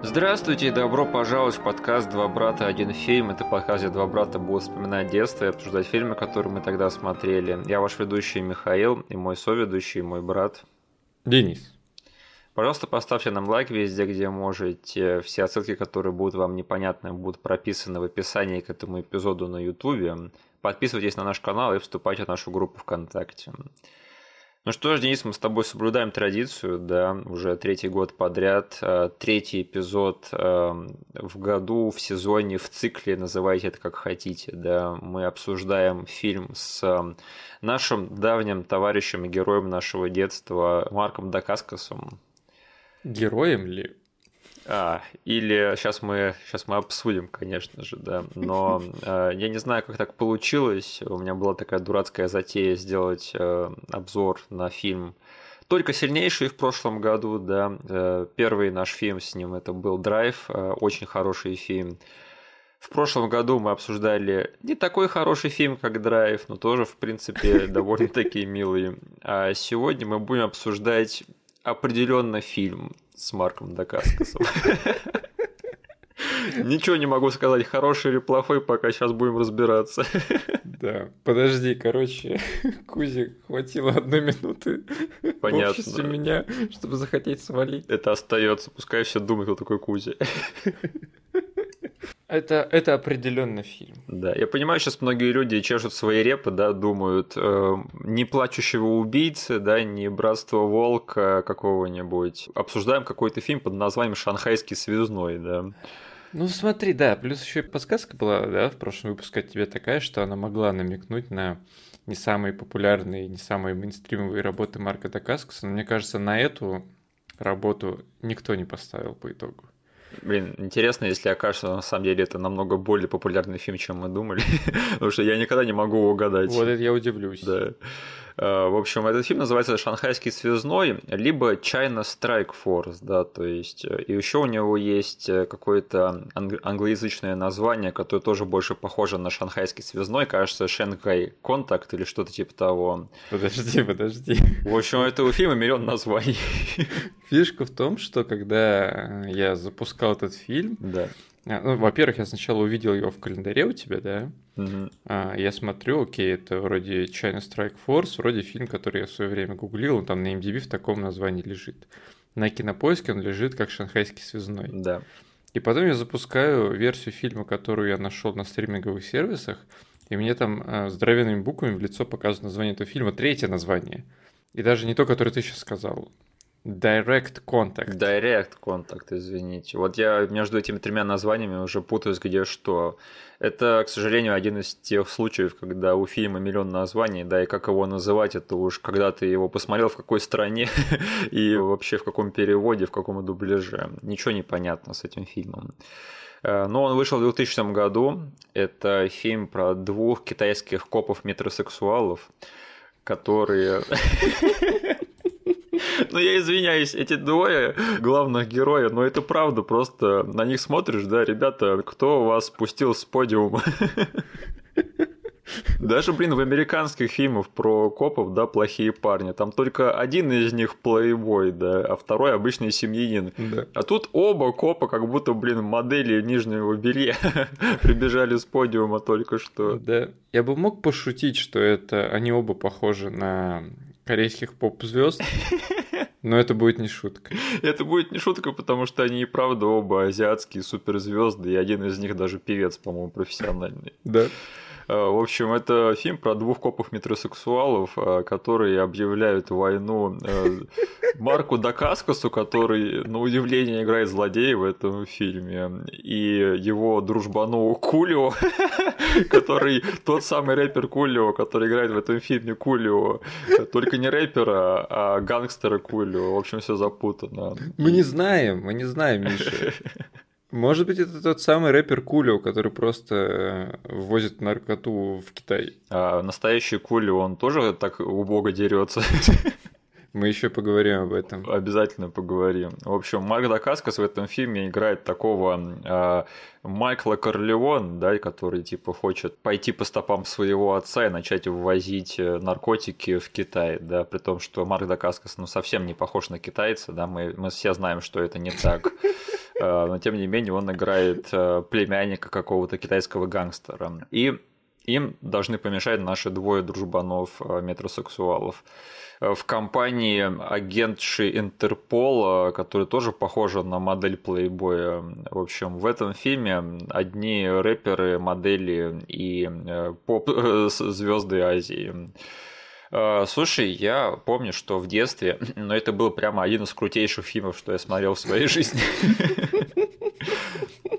Здравствуйте и добро пожаловать в подкаст «Два брата, один фильм». Это подкаст, где два брата будут вспоминать детство и обсуждать фильмы, которые мы тогда смотрели. Я ваш ведущий Михаил и мой соведущий, мой брат. Денис. Пожалуйста, поставьте нам лайк везде, где можете. Все отсылки, которые будут вам непонятны, будут прописаны в описании к этому эпизоду на YouTube. Подписывайтесь на наш канал и вступайте в нашу группу ВКонтакте. Ну что ж, Денис, мы с тобой соблюдаем традицию, да, уже третий год подряд, э, третий эпизод э, в году, в сезоне, в цикле, называйте это как хотите, да, мы обсуждаем фильм с э, нашим давним товарищем и героем нашего детства Марком Дакаскасом. Героем ли? А, или сейчас мы, сейчас мы обсудим, конечно же, да. Но э, я не знаю, как так получилось. У меня была такая дурацкая затея сделать э, обзор на фильм только сильнейший в прошлом году, да. Э, первый наш фильм с ним это был Драйв, э, очень хороший фильм. В прошлом году мы обсуждали не такой хороший фильм, как Драйв, но тоже, в принципе, довольно-таки милый. А сегодня мы будем обсуждать определенно фильм с Марком Дакаскасом. Ничего не могу сказать, хороший или плохой, пока сейчас будем разбираться. Да, подожди, короче, Кузи хватило одной минуты Понятно. в меня, чтобы захотеть свалить. Это остается, пускай все думают, кто такой Кузи. Это, это определенно фильм. Да, я понимаю, сейчас многие люди чешут свои репы, да, думают, э, не плачущего убийцы, да, не братство волка какого-нибудь. Обсуждаем какой-то фильм под названием Шанхайский связной, да. Ну смотри, да, плюс еще и подсказка была, да, в прошлом выпуске от тебя такая, что она могла намекнуть на не самые популярные, не самые мейнстримовые работы Марка Дакаскаса, но мне кажется, на эту работу никто не поставил по итогу. Блин, интересно, если окажется, на самом деле это намного более популярный фильм, чем мы думали. Потому что я никогда не могу угадать. Вот это я удивлюсь. Да. Э, в общем, этот фильм называется «Шанхайский связной», либо «China Strike Force», да, то есть, э, и еще у него есть э, какое-то англоязычное название, которое тоже больше похоже на «Шанхайский связной», кажется, «Шенхай Контакт» или что-то типа того. Подожди, подожди. В общем, у этого фильма миллион названий. Фишка в том, что когда я запускал этот фильм, да. А, ну, во-первых, я сначала увидел его в календаре у тебя, да? Угу. А, я смотрю, окей, это вроде China Strike Force, вроде фильм, который я в свое время гуглил, он там на MDB в таком названии лежит. На кинопоиске он лежит как шанхайский связной. Да. И потом я запускаю версию фильма, которую я нашел на стриминговых сервисах, и мне там э, здоровенными буквами в лицо показывают название этого фильма, третье название. И даже не то, которое ты сейчас сказал. Direct Contact. Direct Contact, извините. Вот я между этими тремя названиями уже путаюсь, где что. Это, к сожалению, один из тех случаев, когда у фильма миллион названий, да, и как его называть, это уж когда ты его посмотрел в какой стране и вообще в каком переводе, в каком дубляже. Ничего не понятно с этим фильмом. Э, но он вышел в 2000 году. Это фильм про двух китайских копов-метросексуалов, которые... Ну, я извиняюсь, эти двое главных героя, но это правда, просто на них смотришь, да, ребята, кто вас спустил с подиума? Даже, блин, в американских фильмах про копов, да, плохие парни, там только один из них плейбой, да, а второй обычный семьянин. Да. А тут оба копа, как будто, блин, модели нижнего белья прибежали с подиума только что. Да. Я бы мог пошутить, что это они оба похожи на корейских поп-звезд. Но это будет не шутка. Это будет не шутка, потому что они и правда оба азиатские суперзвезды, и один из них даже певец, по-моему, профессиональный. Да. Э, в общем, это фильм про двух копов-метросексуалов, э, которые объявляют войну э, Марку Дакаскасу, который, на удивление, играет злодея в этом фильме, и его дружбану Кулио, который тот самый рэпер Кулио, который играет в этом фильме Кулио, только не рэпера, а гангстера Кулио. В общем, все запутано. Мы не знаем, мы не знаем, Миша. Может быть, это тот самый рэпер Кулио, который просто э, ввозит наркоту в Китай. А настоящий Кулио, он тоже так убого дерется. Мы еще поговорим об этом. Обязательно поговорим. В общем, Марк Дакаскас в этом фильме играет такого э, Майкла Корлеон, да, который типа хочет пойти по стопам своего отца и начать ввозить э, наркотики в Китай, да, при том, что Марк Дакаскас ну совсем не похож на китайца, да, мы, мы все знаем, что это не так. Но тем не менее он играет племянника какого-то китайского гангстера. И им должны помешать наши двое дружбанов метросексуалов в компании агентши Интерпола, которая тоже похожа на модель плейбоя. В общем, в этом фильме одни рэперы, модели и поп-звезды Азии. Э, слушай, я помню, что в детстве, но это был прямо один из крутейших фильмов, что я смотрел в своей жизни.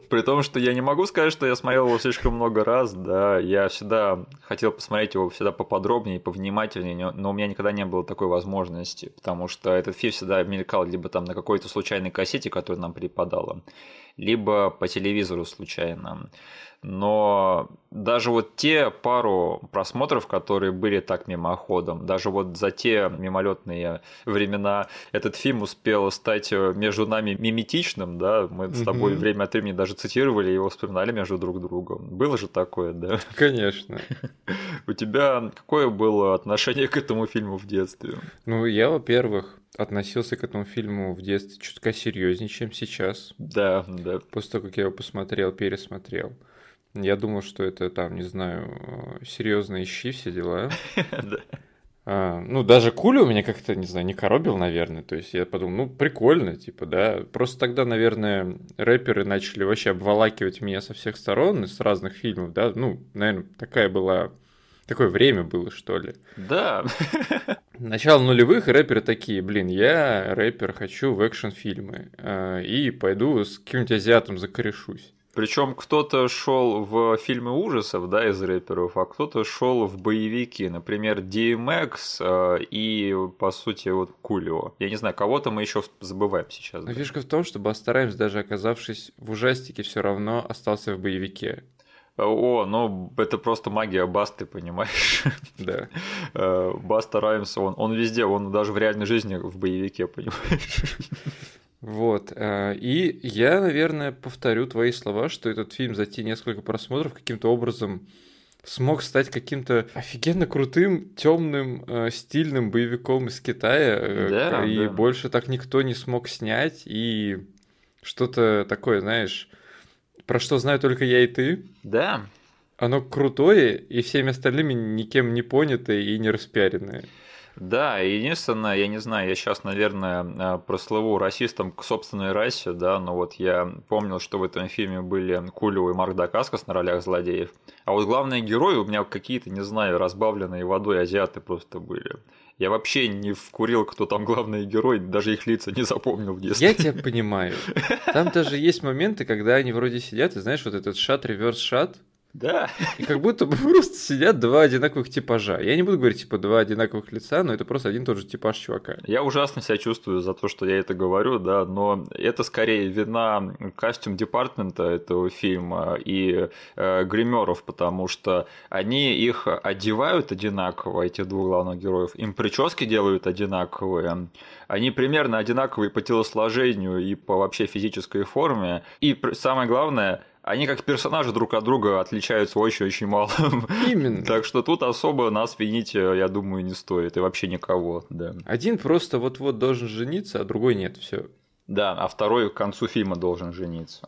При том, что я не могу сказать, что я смотрел его слишком много раз, да, я всегда хотел посмотреть его всегда поподробнее, повнимательнее, но у меня никогда не было такой возможности, потому что этот фильм всегда мелькал либо там на какой-то случайной кассете, которая нам преподала, либо по телевизору случайно но даже вот те пару просмотров, которые были так мимоходом, даже вот за те мимолетные времена этот фильм успел стать между нами миметичным, да, мы с тобой угу. время от времени даже цитировали его, вспоминали между друг другом. Было же такое, да? Конечно. У тебя какое было отношение к этому фильму в детстве? Ну, я, во-первых, относился к этому фильму в детстве чутка серьезнее, чем сейчас. Да, да. После того, как я его посмотрел, пересмотрел. Я думал, что это там, не знаю, серьезные щи, все дела. А, ну, даже Куля у меня как-то, не знаю, не коробил, наверное. То есть я подумал, ну, прикольно, типа, да. Просто тогда, наверное, рэперы начали вообще обволакивать меня со всех сторон, с разных фильмов, да. Ну, наверное, такая была такое время было, что ли. Да. Начало нулевых рэперы такие, блин, я рэпер, хочу в экшн-фильмы. А, и пойду с каким-нибудь азиатом закорешусь. Причем кто-то шел в фильмы ужасов, да, из рэперов, а кто-то шел в боевики, например, DMX э, и, по сути, вот Кулио. Я не знаю, кого-то мы еще забываем сейчас. Но фишка в том, что Бастараемс, даже оказавшись в ужастике, все равно остался в боевике. О, ну это просто магия Басты, понимаешь? Да. Э, Баста Раймс, он, он везде, он даже в реальной жизни в боевике, понимаешь? Вот. Э, и я, наверное, повторю твои слова, что этот фильм за те несколько просмотров каким-то образом смог стать каким-то офигенно крутым, темным, э, стильным боевиком из Китая. Э, да, и да. больше так никто не смог снять. И что-то такое, знаешь, про что знаю только я и ты. Да. Оно крутое, и всеми остальными никем не понятое и не распиаренное. Да, единственное, я не знаю, я сейчас, наверное, э, прослыву расистом к собственной расе, да, но вот я помнил, что в этом фильме были Кулио и Марк Дакаскас на ролях злодеев, а вот главные герои у меня какие-то, не знаю, разбавленные водой азиаты просто были. Я вообще не вкурил, кто там главный герой, даже их лица не запомнил в детстве. Я тебя понимаю. Там даже есть моменты, когда они вроде сидят, и знаешь, вот этот шат, реверс шат, да. И как будто бы просто сидят два одинаковых типажа. Я не буду говорить, типа, два одинаковых лица, но это просто один и тот же типаж чувака. Я ужасно себя чувствую за то, что я это говорю, да, но это скорее вина костюм департмента этого фильма и э, гримеров, потому что они их одевают одинаково, эти двух главных героев, им прически делают одинаковые, они примерно одинаковые по телосложению и по вообще физической форме, и самое главное, они как персонажи друг от друга отличаются очень-очень мало. Именно. так что тут особо нас винить, э, я думаю, не стоит. И вообще никого, да. Один просто вот-вот должен жениться, а другой нет, все. Да, а второй к концу фильма должен жениться.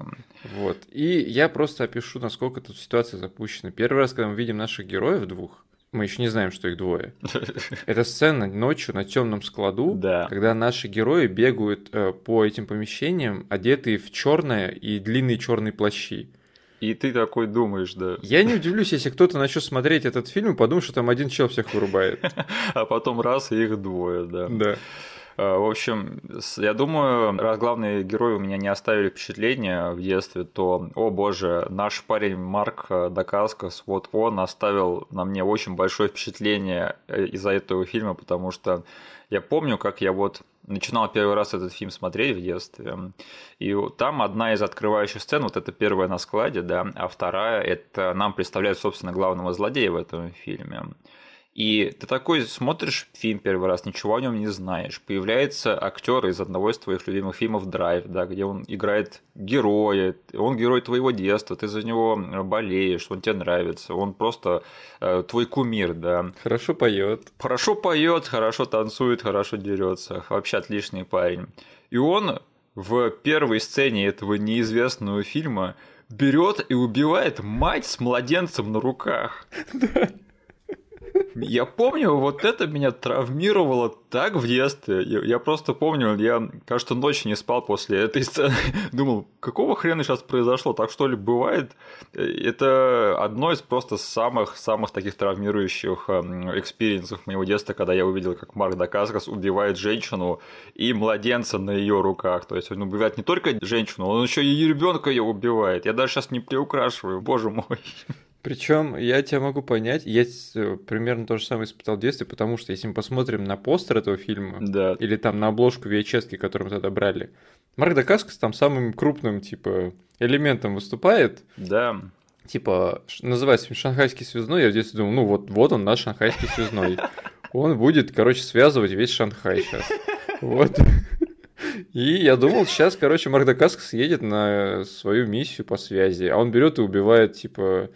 Вот. И я просто опишу, насколько тут ситуация запущена. Первый раз, когда мы видим наших героев двух, мы еще не знаем, что их двое. Это сцена ночью на темном складу, да. когда наши герои бегают э, по этим помещениям, одетые в черное и длинные черные плащи. И ты такой думаешь, да. Я не удивлюсь, если кто-то начнет смотреть этот фильм и подумает, что там один чел всех вырубает. А потом раз, и их двое, да. Да. Э, в общем, я думаю, раз главные герои у меня не оставили впечатления в детстве, то, о боже, наш парень Марк Дакаскас, вот он оставил на мне очень большое впечатление э, из-за этого фильма, потому что я помню, как я вот начинал первый раз этот фильм смотреть в детстве, и там одна из открывающих сцен, вот это первая на складе, да, а вторая, это нам представляют, собственно, главного злодея в этом фильме. И ты такой смотришь фильм первый раз, ничего о нем не знаешь. Появляется актер из одного из твоих любимых фильмов Драйв, да, где он играет героя, он герой твоего детства, ты за него болеешь, он тебе нравится, он просто э, твой кумир, да. Хорошо поет. Хорошо поет, хорошо танцует, хорошо дерется, вообще отличный парень. И он в первой сцене этого неизвестного фильма берет и убивает мать с младенцем на руках. Я помню, вот это меня травмировало так в детстве. Я, я просто помню, я, кажется, ночь не спал после этой сцены. Думал, какого хрена сейчас произошло? Так что ли бывает? Это одно из просто самых-самых таких травмирующих эм, experience ов моего детства, когда я увидел, как Марк Дакаскас убивает женщину и младенца на ее руках. То есть он убивает не только женщину, он еще и ребенка ее убивает. Я даже сейчас не приукрашиваю, боже мой. Причем я тебя могу понять, я э, примерно то же самое испытал в детстве, потому что если мы посмотрим на постер этого фильма, да. или там на обложку VHS, которую мы тогда брали, Марк Дакаскас там самым крупным, типа, элементом выступает. Да. Типа, называется шанхайский связной, я в детстве думал, ну вот, вот он наш шанхайский связной. Он будет, короче, связывать весь Шанхай сейчас. Вот. И я думал, сейчас, короче, Марк Дакаскас едет на свою миссию по связи, а он берет и убивает, типа,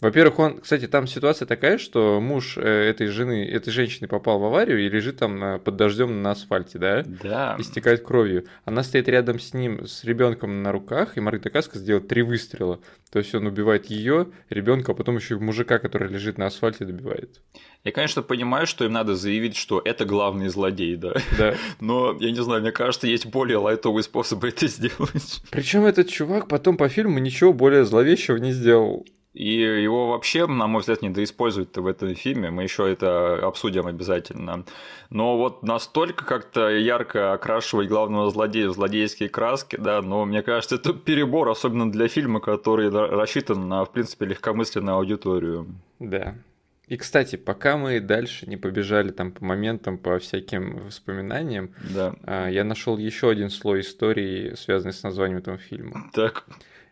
во-первых, он, кстати, там ситуация такая, что муж э, этой жены, этой женщины попал в аварию и лежит там под дождем на асфальте, да? Да. Истекает кровью. Она стоит рядом с ним, с ребенком на руках, и Марк Дакаска сделает три выстрела. То есть он убивает ее, ребенка, а потом еще и мужика, который лежит на асфальте, добивает. Я, конечно, понимаю, что им надо заявить, что это главный злодей, да. Да. Но я не знаю, мне кажется, есть более лайтовые способы это сделать. Причем этот чувак потом по фильму ничего более зловещего не сделал. И его вообще, на мой взгляд, недоиспользуют в этом фильме. Мы еще это обсудим обязательно. Но вот настолько как-то ярко окрашивать главного злодея в злодейские краски, да, но мне кажется, это перебор, особенно для фильма, который рассчитан на, в принципе, легкомысленную аудиторию. Да. И, кстати, пока мы дальше не побежали там по моментам, по всяким воспоминаниям, да. А, я нашел еще один слой истории, связанный с названием этого фильма. Так.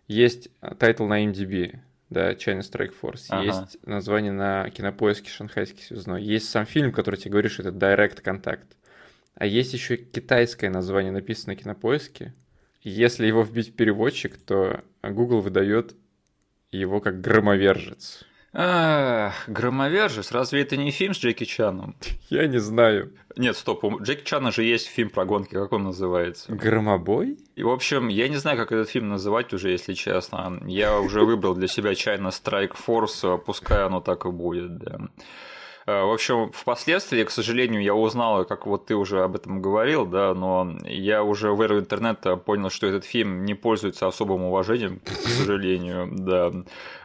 Есть title на IMDb да, China Strike Force. Ага. Есть название на кинопоиске Шанхайский связной. Есть сам фильм, который тебе говорит, что это Direct Contact. А есть еще китайское название, написано на кинопоиске. Если его вбить в переводчик, то Google выдает его как громовержец. А, Громовержец, разве это не фильм с Джеки Чаном? Я не знаю. Нет, стоп, у Джеки Чана же есть фильм про гонки, как он называется? Громобой? И, в общем, я не знаю, как этот фильм называть уже, если честно. Я уже выбрал для себя China Strike Force, пускай оно так и будет, да. Э, в общем, впоследствии, к сожалению, я узнал, как вот ты уже об этом говорил, да, но я уже в эру интернета понял, что этот фильм не пользуется особым уважением, к сожалению, да.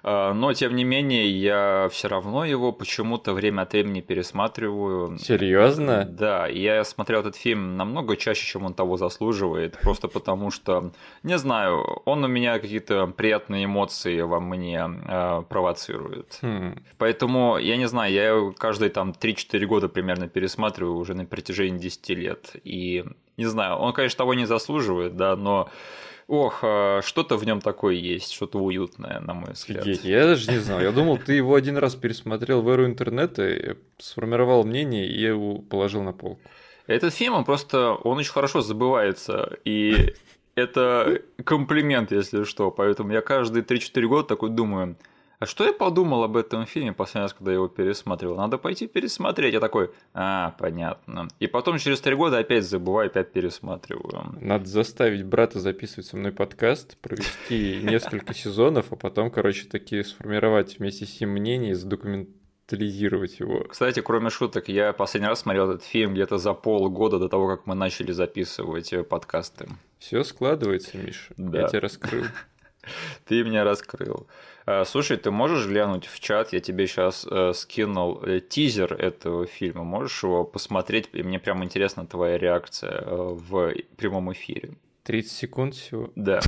Э, но, тем не менее, я все равно его почему-то время от времени пересматриваю. Серьезно? Да, я смотрел этот фильм намного чаще, чем он того заслуживает, просто потому что, не знаю, он у меня какие-то приятные эмоции во мне э, провоцирует. Хм. Поэтому, я не знаю, я каждый каждые там 3-4 года примерно пересматриваю уже на протяжении 10 лет. И не знаю, он, конечно, того не заслуживает, да, но ох, а, что-то в нем такое есть, что-то уютное, на мой взгляд. Я даже не знал. Я думал, ты его один раз пересмотрел в эру интернета, сформировал мнение и его положил на полку. Этот фильм, он просто, он очень хорошо забывается, и это комплимент, если что. Поэтому я каждые 3-4 года такой думаю, а что я подумал об этом фильме последний раз, когда я его пересматривал? Надо пойти пересмотреть. Я такой, а, понятно. И потом через три года опять забываю, опять пересматриваю. Надо заставить брата записывать со мной подкаст, провести несколько сезонов, а потом, короче, такие сформировать вместе с ним мнение, задокументализировать его. Кстати, кроме шуток, я последний раз смотрел этот фильм где-то за полгода до того, как мы начали записывать э, подкасты. Все складывается, Миша. Да. Я тебя раскрыл. Ты меня раскрыл. Э, слушай, ты можешь глянуть в чат? Я тебе сейчас э, скинул э, тизер этого фильма. Можешь его посмотреть? И мне прям интересна твоя реакция в прямом эфире. 30 секунд всего? Да.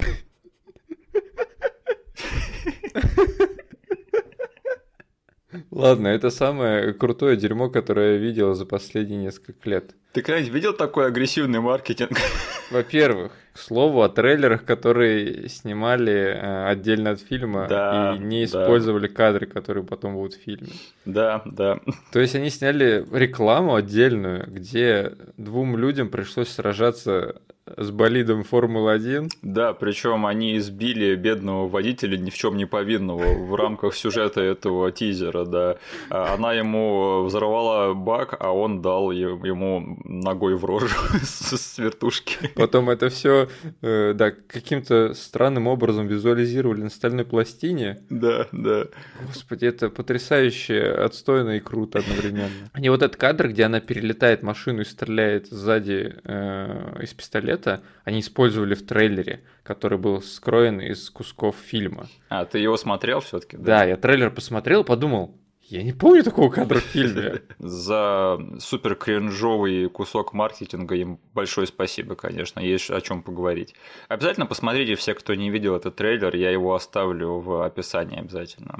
Ладно, это самое крутое дерьмо, которое я видел за последние несколько лет. Ты когда-нибудь видел такой агрессивный маркетинг? Во-первых, к слову о трейлерах, которые снимали э, отдельно от фильма да, и не использовали да. кадры, которые потом будут в фильме. Да, да. То есть они сняли рекламу отдельную, где двум людям пришлось сражаться с болидом Формулы-1. Да, причем они избили бедного водителя ни в чем не повинного в рамках сюжета этого тизера, да. А она ему взорвала бак, а он дал ему ногой в рожу с вертушки. Потом это все, э, да, каким-то странным образом визуализировали на стальной пластине. Да, да. Господи, это потрясающе отстойно и круто одновременно. И вот этот кадр, где она перелетает машину и стреляет сзади э, из пистолета, они использовали в трейлере, который был скроен из кусков фильма. А, ты его смотрел все-таки? Да? да, я трейлер посмотрел, подумал, я не помню такого кадра в фильме. За супер кринжовый кусок маркетинга им большое спасибо, конечно, есть о чем поговорить. Обязательно посмотрите все, кто не видел этот трейлер, я его оставлю в описании обязательно.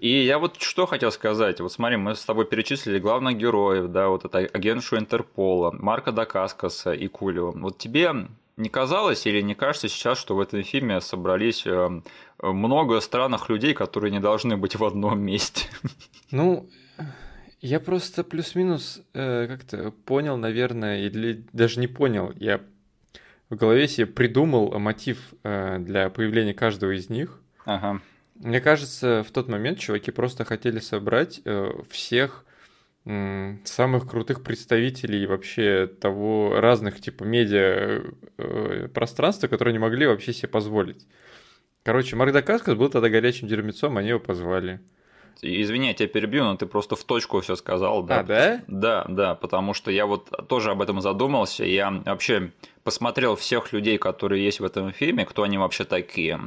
И я вот что хотел сказать. Вот смотри, мы с тобой перечислили главных героев, да, вот это агентшу Интерпола, Марка Дакаскаса и Кулио. Вот тебе не казалось или не кажется сейчас, что в этом фильме собрались э, много странных людей, которые не должны быть в одном месте? Ну, я просто плюс-минус э, как-то понял, наверное, или даже не понял. Я в голове себе придумал мотив э, для появления каждого из них. Ага. Мне кажется, в тот момент чуваки просто хотели собрать э, всех самых крутых представителей вообще того разных типа медиа э, пространства, которые не могли вообще себе позволить. Короче, Марк Дакаскас был тогда горячим дерьмецом, они его позвали. Извини, я тебя перебью, но ты просто в точку все сказал, да? А, да? Да, да, потому что я вот тоже об этом задумался. Я вообще посмотрел всех людей, которые есть в этом фильме, кто они вообще такие.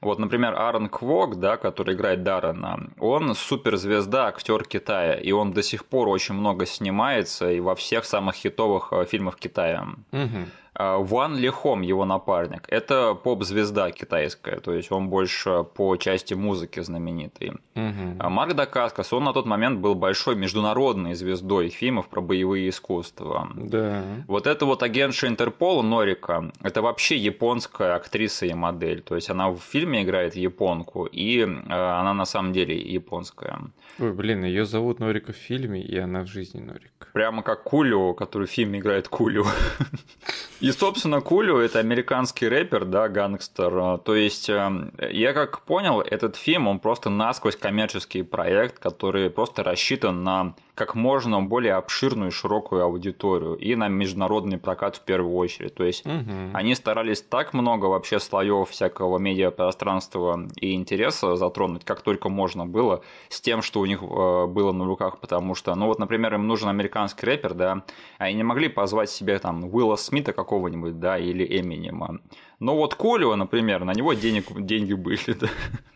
Вот, например, Аарон Квок, да, который играет Даррена, он суперзвезда, актер Китая, и он до сих пор очень много снимается и во всех самых хитовых э, фильмах Китая. Угу. А, Ван Лихом, его напарник, это поп-звезда китайская, то есть он больше по части музыки знаменитый. Угу. Марк Дакаскас, он на тот момент был большой международной звездой фильмов про боевые искусства. Да. Вот это вот агентша Интерпола Норика, это вообще японская актриса и модель, то есть она в фильме играет японку, и э, она на самом деле японская. Ой, блин, ее зовут Норика в фильме, и она в жизни Норик. Прямо как Кулио, который в фильме играет Кулио. И, собственно, Кулио – это американский рэпер, да, гангстер. То есть, эм, я как понял, этот фильм, он просто насквозь коммерческий проект, который просто рассчитан на как можно более обширную и широкую аудиторию и на международный прокат в первую очередь. То есть угу. они старались так много вообще слоев всякого медиапространства и интереса затронуть, как только можно было, с тем, что у них э, было на руках, потому что, ну вот, например, им нужен американский рэпер, да, они не могли позвать себе там Уилла Смита какого-нибудь, да, или Эминема. Но вот Колева, например, на него денег, деньги были. Да.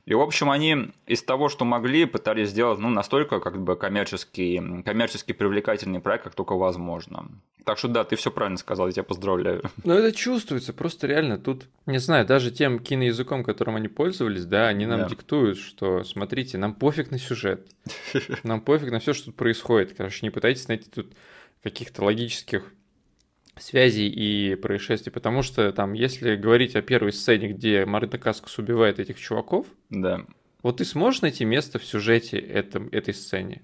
И, в общем, они из того, что могли, пытались сделать ну, настолько как бы коммерческий, коммерчески привлекательный проект, как только возможно. Так что да, ты все правильно сказал, я тебя поздравляю. Ну, это чувствуется, просто реально тут, не знаю, даже тем киноязыком, которым они пользовались, да, они нам да. диктуют, что, смотрите, нам пофиг на сюжет, нам пофиг на все, что тут происходит. Короче, не пытайтесь найти тут каких-то логических связей и происшествий, потому что там, если говорить о первой сцене, где Марита Каскас убивает этих чуваков, да. вот ты сможешь найти место в сюжете этом, этой сцене?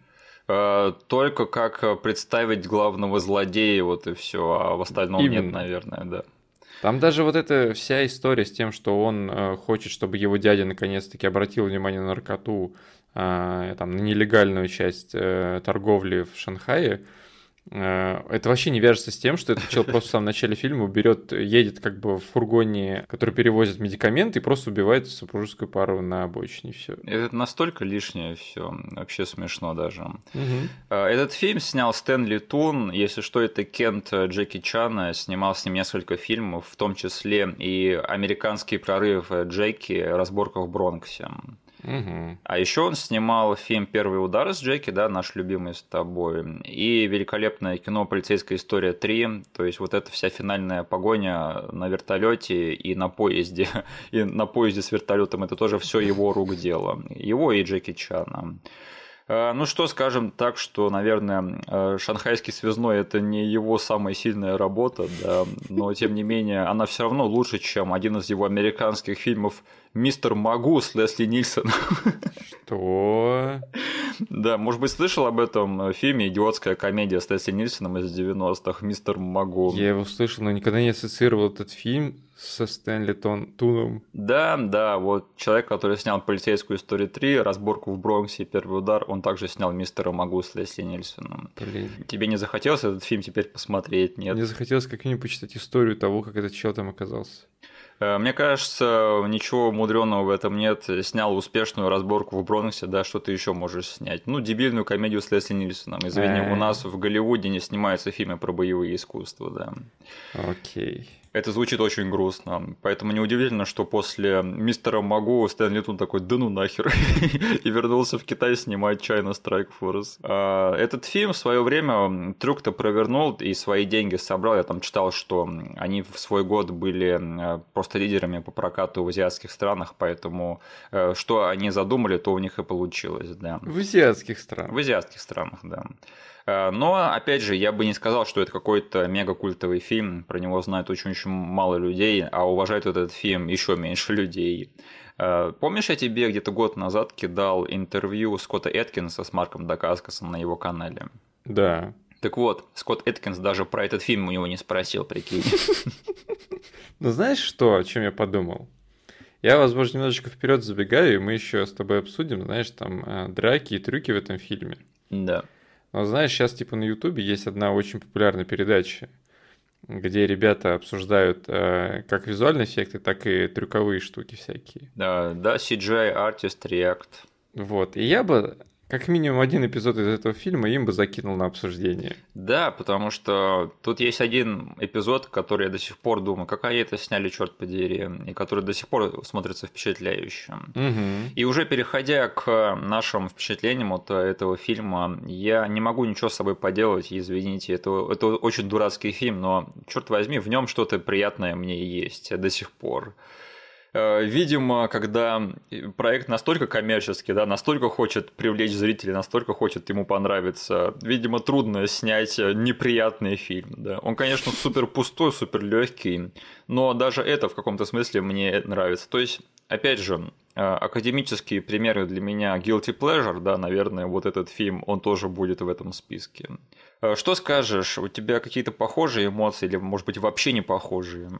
Э, только как представить главного злодея, вот и все, а в остальном Именно. нет, наверное, да. Там даже вот эта вся история с тем, что он э, хочет, чтобы его дядя наконец-таки обратил внимание на наркоту, э, там, на нелегальную часть торговли в Шанхае, это вообще не вяжется с тем, что этот человек просто в самом начале фильма берет, едет как бы в фургоне, который перевозит медикаменты, и просто убивает супружескую пару на обочине. Все. Это настолько лишнее все, вообще смешно даже. Угу. Этот фильм снял Стэнли Тун, если что, это Кент Джеки Чана, снимал с ним несколько фильмов, в том числе и «Американский прорыв Джеки. Разборка в Бронксе». Угу. А еще он снимал фильм «Первый удар» с Джеки, да, наш любимый с тобой, и великолепное кино «Полицейская история 3», то есть вот эта вся финальная погоня на вертолете и на поезде, и на поезде с вертолетом, это тоже все его рук дело, его и Джеки Чана. Э, ну что скажем так, что, наверное, э, шанхайский связной это не его самая сильная работа, да, но тем не менее она все равно лучше, чем один из его американских фильмов «Мистер Магу» с Лесли Нильсоном. Что? Да, может быть, слышал об этом фильме «Идиотская комедия» с Лесли Нильсоном из 90-х «Мистер Магу». Я его слышал, но никогда не ассоциировал этот фильм со Стэнли Тон Туном. Да, да, вот человек, который снял «Полицейскую историю 3», «Разборку в Бронксе» и «Первый удар», он также снял «Мистера Магу» с Лесли Нильсоном. Блин. Тебе не захотелось этот фильм теперь посмотреть, нет? Мне захотелось как-нибудь почитать историю того, как этот чел там оказался. Э, мне кажется, ничего мудреного в этом нет. Снял успешную разборку в Бронксе, да, что ты еще можешь снять? Ну, дебильную комедию с Лесли Нильсоном. Извини, у нас в Голливуде не снимаются фильмы про боевые искусства, да. Окей. Это звучит очень грустно. Поэтому неудивительно, что после мистера Магу Стэнли Тун такой, да ну нахер, и вернулся в Китай снимать China Strike Force. А, этот фильм в свое время трюк-то провернул и свои деньги собрал. Я там читал, что они в свой год были э, просто лидерами по прокату в азиатских странах, поэтому э, что они задумали, то у них и получилось, да. В азиатских странах. В азиатских странах, да. Э, но, опять же, я бы не сказал, что это какой-то мега-культовый фильм, про него знают очень-очень мало людей, а уважают этот фильм еще меньше людей. Э, помнишь, я тебе где-то год назад кидал интервью Скотта Эткинса с Марком Дакаскасом на его канале? Да. Так вот, Скотт Эткинс даже про этот фильм у него не спросил, прикинь. Ну знаешь что, о чем я подумал? Я, возможно, немножечко вперед забегаю, и мы еще с тобой обсудим, знаешь, там э, драки и трюки в этом фильме. Да. Но знаешь, сейчас типа на Ютубе есть одна очень популярная передача, где ребята обсуждают э, как визуальные эффекты, так и трюковые штуки всякие. Да, да, CGI, Artist, React. Вот. И я бы как минимум один эпизод из этого фильма им бы закинул на обсуждение. Да, потому что тут есть один эпизод, который я до сих пор думаю, как они это сняли, черт подери, и который до сих пор смотрится впечатляющим. Угу. И уже переходя к нашим впечатлениям от этого фильма, я не могу ничего с собой поделать, извините, это, это очень дурацкий фильм, но, черт возьми, в нем что-то приятное мне есть до сих пор. Э, видимо, когда проект настолько коммерческий, да, настолько хочет привлечь зрителей, настолько хочет ему понравиться, видимо, трудно снять неприятный фильм. Да. Он, конечно, супер пустой, супер легкий, но даже это в каком-то смысле мне нравится. То есть, опять же, э, академические примеры для меня guilty pleasure, да, наверное, вот этот фильм, он тоже будет в этом списке. Э, что скажешь, у тебя какие-то похожие эмоции или, может быть, вообще не похожие?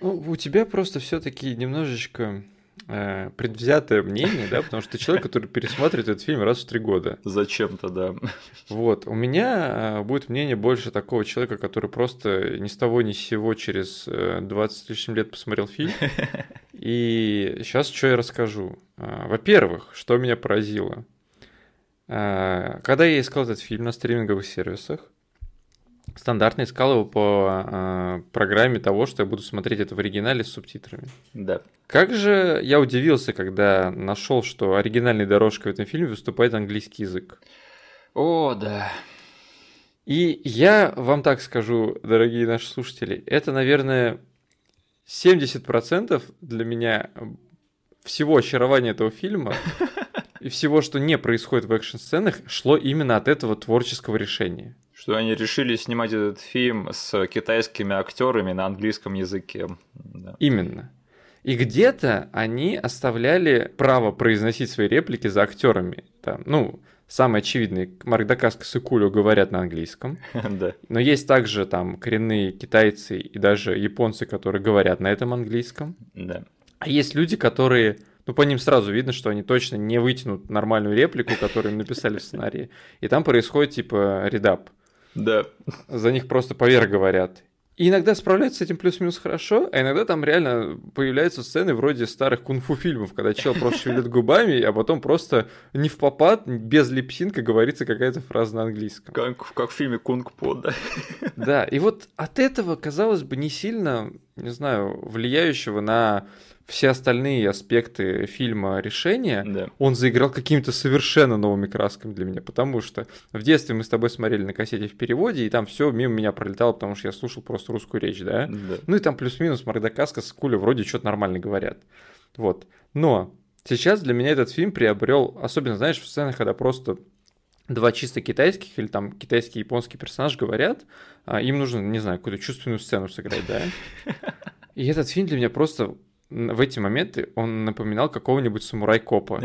Ну, у тебя просто все-таки немножечко э, предвзятое мнение, да, потому что ты человек, который пересматривает этот фильм раз в три года. Зачем-то, да. Вот. У меня э, будет мнение больше такого человека, который просто ни с того ни с сего через 20 с лишним лет посмотрел фильм. И сейчас что я расскажу. Э, во-первых, что меня поразило. Э, когда я искал этот фильм на стриминговых сервисах, стандартно искал его по э, программе того, что я буду смотреть это в оригинале с субтитрами. Да. Как же я удивился, когда нашел, что оригинальной дорожкой в этом фильме выступает английский язык. О, да. И я вам так скажу, дорогие наши слушатели, это, наверное, 70% для меня всего очарования этого фильма и всего, что не происходит в экшн-сценах, шло именно от этого творческого решения что они решили снимать этот фильм с китайскими актерами на английском языке. Да. Именно. И где-то они оставляли право произносить свои реплики за актерами. Там, ну, самый очевидный, Марк Дакаскас и Кулю говорят на английском. да. Но есть также там коренные китайцы и даже японцы, которые говорят на этом английском. Да. А есть люди, которые ну, по ним сразу видно, что они точно не вытянут нормальную реплику, которую им написали в сценарии. И там происходит, типа, редап. Да. За них просто поверх говорят. И иногда справляются с этим плюс-минус хорошо, а иногда там реально появляются сцены вроде старых кунг-фу фильмов, когда чел просто шевелит губами, а потом просто не в попад, без липсинка говорится какая-то фраза на английском. Как, как в фильме Кунг-По, да? Да, и вот от этого, казалось бы, не сильно, не знаю, влияющего на все остальные аспекты фильма решения, да. он заиграл какими-то совершенно новыми красками для меня, потому что в детстве мы с тобой смотрели на кассете в переводе, и там все мимо меня пролетало, потому что я слушал просто русскую речь, да? да. Ну и там плюс-минус Мордокаска с Куля вроде что-то нормально говорят. Вот. Но сейчас для меня этот фильм приобрел, особенно, знаешь, в сценах, когда просто два чисто китайских или там китайский и японский персонаж говорят, а им нужно, не знаю, какую-то чувственную сцену сыграть, да? И этот фильм для меня просто в эти моменты он напоминал какого-нибудь самурай-копа.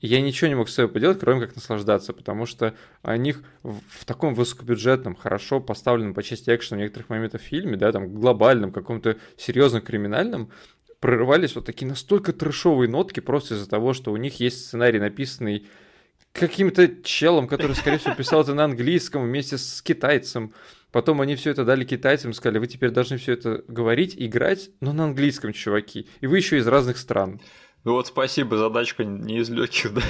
я ничего не мог с собой поделать, кроме как наслаждаться, потому что о них в таком высокобюджетном, хорошо поставленном по части экшена в некоторых моментах фильме, да, там глобальном, каком-то серьезном криминальном, прорывались вот такие настолько трешовые нотки просто из-за того, что у них есть сценарий, написанный каким-то челом, который, скорее всего, писал это на английском вместе с китайцем. Потом они все это дали китайцам, сказали, вы теперь должны все это говорить, играть, но на английском, чуваки. И вы еще из разных стран. Ну вот спасибо, задачка не из легких, да.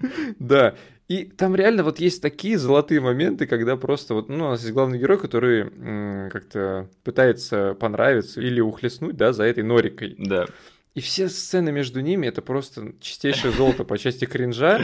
Да. И там реально вот есть такие золотые моменты, когда просто вот, ну, у нас есть главный герой, который как-то пытается понравиться или ухлестнуть, да, за этой норикой. Да. И все сцены между ними это просто чистейшее золото по части кринжа,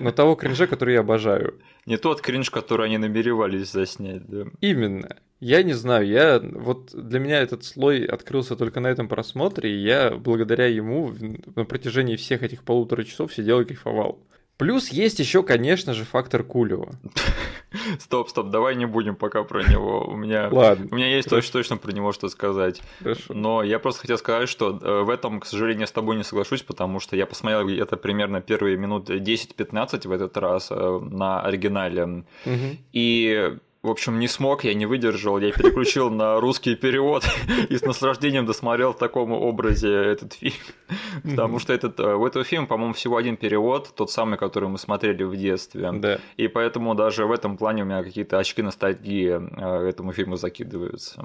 но того кринжа, который я обожаю. Не тот кринж, который они намеревались заснять, да. Именно. Я не знаю, я вот для меня этот слой открылся только на этом просмотре, и я благодаря ему на протяжении всех этих полутора часов сидел и кайфовал. Плюс есть еще, конечно же, фактор Кулева. Стоп, стоп, давай не будем пока про него. У меня, Ладно, у меня есть точно, точно про него что сказать. Хорошо. Но я просто хотел сказать, что э, в этом, к сожалению, с тобой не соглашусь, потому что я посмотрел это примерно первые минут 10-15 в этот раз э, на оригинале. Угу. И в общем, не смог, я не выдержал, я переключил на русский перевод и с наслаждением досмотрел в таком образе этот фильм. Потому что этот, э, в этом фильме, по-моему, всего один перевод, тот самый, который мы смотрели в детстве. Да. И поэтому даже в этом плане у меня какие-то очки ностальгии э, этому фильму закидываются.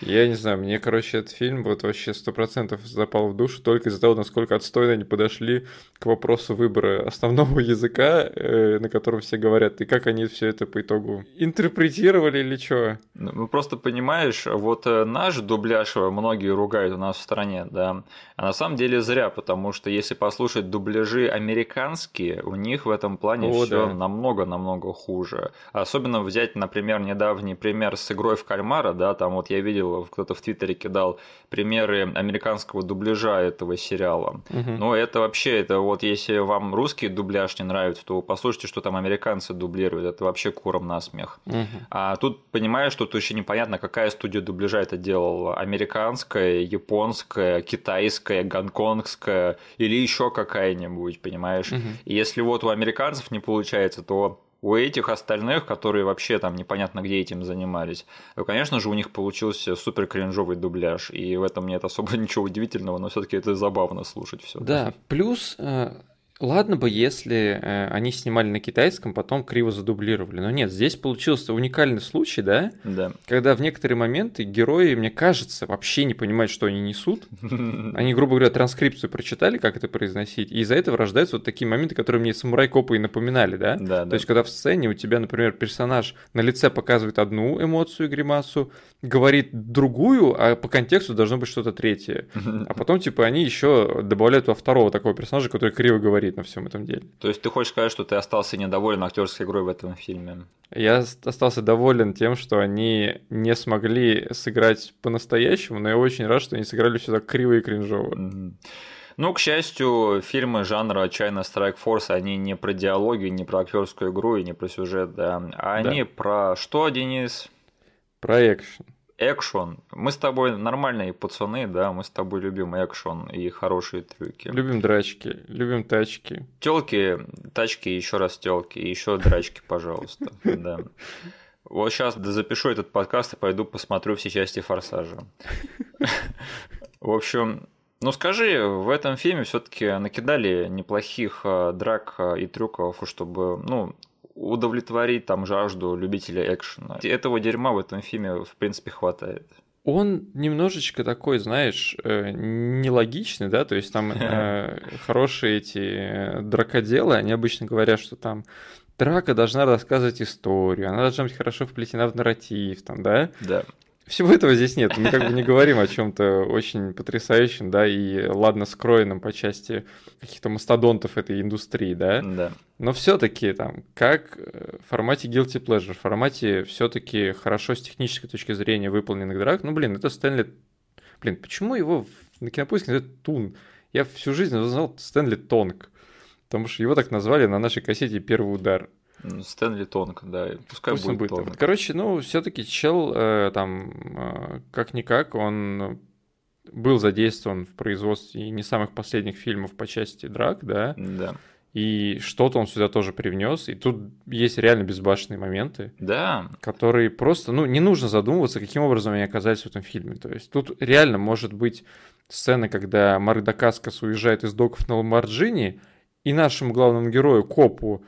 Я не знаю, мне, короче, этот фильм вот вообще сто процентов запал в душу только из-за того, насколько отстойно они подошли к вопросу выбора основного языка, э, на котором все говорят, и как они все это по итогу интерпретируют репетировали или что? Ну, просто понимаешь, вот э, наш дубляж э, многие ругают у нас в стране, да, а на самом деле зря, потому что если послушать дубляжи американские, у них в этом плане все да. намного-намного хуже. Особенно взять, например, недавний пример с игрой в кальмара, да, там вот я видел, кто-то в Твиттере кидал примеры американского дубляжа этого сериала. Угу. Но это вообще, это вот если вам русский дубляж не нравится, то послушайте, что там американцы дублируют, это вообще куром на смех. Угу. А тут понимаешь, что тут еще непонятно, какая студия дубляжа это делала. Американская, японская, китайская, гонконгская или еще какая-нибудь, понимаешь? Угу. И если вот у американцев не получается, то у этих остальных, которые вообще там непонятно где этим занимались, то, конечно же, у них получился супер кринжовый дубляж, и в этом нет особо ничего удивительного, но все-таки это забавно слушать все. Да, плюс э, Ладно бы, если э, они снимали на китайском, потом криво задублировали. Но нет, здесь получился уникальный случай, да? Да. Когда в некоторые моменты герои, мне кажется, вообще не понимают, что они несут. Они, грубо говоря, транскрипцию прочитали, как это произносить, и из-за этого рождаются вот такие моменты, которые мне самурай-копы и напоминали, да? Да, То да. есть, когда в сцене у тебя, например, персонаж на лице показывает одну эмоцию, гримасу, говорит другую, а по контексту должно быть что-то третье. А потом, типа, они еще добавляют во второго такого персонажа, который криво говорит говорит на всем этом деле. То есть ты хочешь сказать, что ты остался недоволен актерской игрой в этом фильме? Я остался доволен тем, что они не смогли сыграть по-настоящему, но я очень рад, что они сыграли все так криво и кринжово. Mm-hmm. Ну, к счастью, фильмы жанра China Strike Force, они не про диалоги, не про актерскую игру и не про сюжет, да. А они да. про что, Денис? Про экшен экшон. Мы с тобой нормальные пацаны, да, мы с тобой любим экшон и хорошие трюки. Любим драчки, любим тачки. Телки, тачки, еще раз телки, и еще драчки, пожалуйста. Да. Вот сейчас запишу этот подкаст и пойду посмотрю все части форсажа. В общем, ну скажи, в этом фильме все-таки накидали неплохих а, драк а, и трюков, чтобы, ну, удовлетворить там жажду любителей экшена. Этого дерьма в этом фильме, в принципе, хватает. Он немножечко такой, знаешь, э, нелогичный, да, то есть там э, хорошие эти э, дракоделы, они обычно говорят, что там драка должна рассказывать историю, она должна быть хорошо вплетена в нарратив, там, да? Да. Всего этого здесь нет. Мы как бы не говорим о чем-то очень потрясающем, да, и ладно скроенном по части каких-то мастодонтов этой индустрии, да. Да. Но все-таки там, как в формате guilty pleasure, в формате все-таки хорошо с технической точки зрения выполненных драк, ну, блин, это Стэнли... Блин, почему его на кинопоиске называют Тун? Я всю жизнь знал Стэнли Тонг, потому что его так назвали на нашей кассете «Первый удар». Стэнли Тонг, да, пускай Пусть будет будет. Тонг. Короче, ну, все-таки чел э, там, э, как-никак, он был задействован в производстве не самых последних фильмов по части драк, да? Да. И что-то он сюда тоже привнес. И тут есть реально безбашенные моменты. Да. Которые просто, ну, не нужно задумываться, каким образом они оказались в этом фильме. То есть тут реально может быть сцена, когда Марк Дакаскас уезжает из доков на Ламборджини, и нашему главному герою, Копу,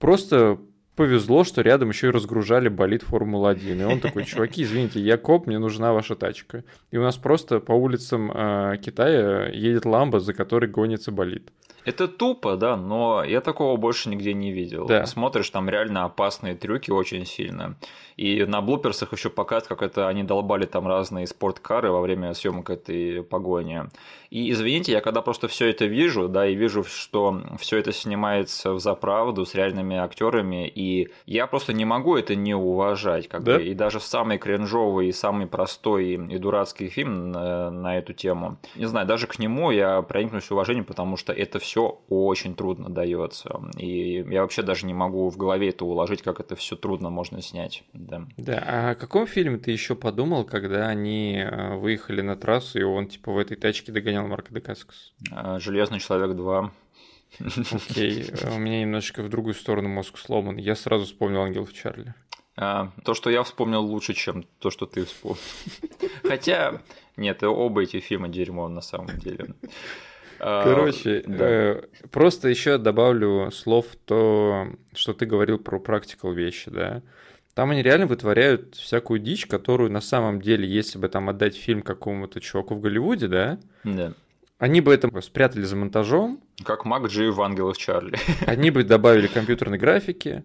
просто повезло, что рядом еще и разгружали болит Формула-1. И он такой, чуваки, извините, я коп, мне нужна ваша тачка. И у нас просто по улицам э, Китая едет ламба, за которой гонится болит. Это тупо, да, но я такого больше нигде не видел. Да. Смотришь, там реально опасные трюки очень сильно. И на блуперсах еще показывают, как это они долбали там разные спорткары во время съемок этой погони. И извините, я когда просто все это вижу, да, и вижу, что все это снимается в заправду с реальными актерами, и я просто не могу это не уважать. Как Да? бы. И даже самый кринжовый, и самый простой и дурацкий фильм на, на эту тему, не знаю, даже к нему я проникнусь уважением, потому что это все очень трудно дается. И я вообще даже не могу в голове это уложить, как это все трудно можно снять. Да. Да, а о каком фильме ты еще подумал, когда они э, выехали на трассу, и он типа в этой тачке догонял Марка Декаскас? А, Железный человек 2. Окей, э, у меня немножечко в другую сторону мозг сломан. Я сразу вспомнил Ангелов Чарли. А, То, что я вспомнил лучше, чем то, что ты вспомнил. Хотя, нет, оба эти фильма дерьмо на самом деле. А, Короче, да. э, просто еще добавлю слов то, что ты говорил про практикал вещи, да. Там они реально вытворяют всякую дичь, которую на самом деле, если бы там отдать фильм какому-то чуваку в Голливуде, да, Да. они бы это спрятали за монтажом, Как Мак Джи в «Ангелах Чарли». они бы добавили компьютерной графики.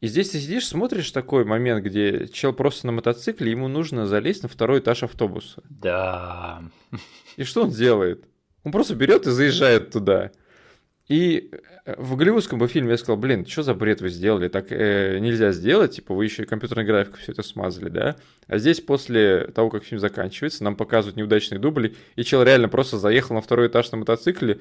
И здесь ты сидишь, смотришь такой момент, где чел просто на мотоцикле, ему нужно залезть на второй этаж автобуса. Да. И что он делает? Он просто берет и заезжает туда. И э, в голливудском бы фильме я сказал, блин, что за бред вы сделали? Так э, нельзя сделать, типа вы еще и компьютерной графикой все это смазали, да? А здесь после того, как фильм заканчивается, нам показывают неудачные дубли, и чел реально просто заехал на второй этаж на мотоцикле,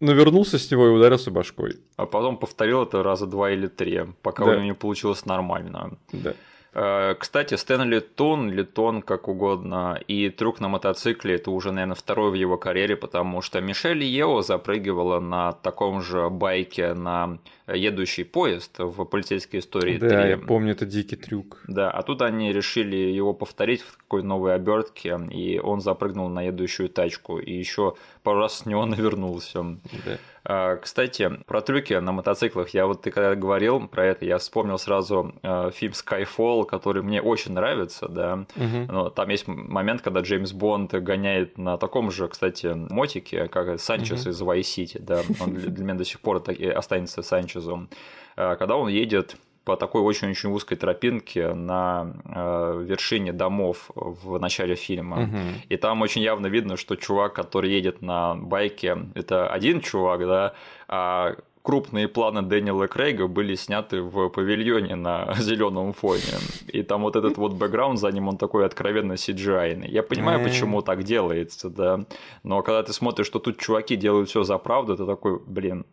навернулся с него и ударился башкой. А потом повторил это раза два или три, пока Да. у него не получилось нормально. Да. Э, Кстати, Стэнли Тон, Литон, как угодно, и трюк на мотоцикле – это уже, наверное, второй в его карьере, потому что Мишель Ео запрыгивала на таком же байке на едущий поезд в полицейской истории Да, 3. я помню, это дикий трюк. Да, а тут они решили его повторить в такой новой обертке, и он запрыгнул на едущую тачку, и еще пару раз с него навернулся. Да. А, Кстати, про трюки на мотоциклах. Я вот ты когда говорил про это, я вспомнил сразу э, фильм Skyfall, который мне очень нравится, да. Мгм. Но там есть момент, когда Джеймс Бонд гоняет на таком же, кстати, мотике, как Санчес Мгм. из Vice City, да. Он для для меня до сих пор так останется Санчезом. Э, Когда он едет по такой очень-очень узкой тропинке на э, вершине домов в начале фильма. Мгм. И там очень явно видно, что чувак, который едет на байке, это один чувак, да, а крупные планы Дэниела Крейга были сняты в павильоне на зеленом фоне. И там вот этот вот бэкграунд за ним, он такой откровенно cgi Я понимаю, почему так делается, да. Но когда ты смотришь, что тут чуваки делают все за правду, ты такой, блин,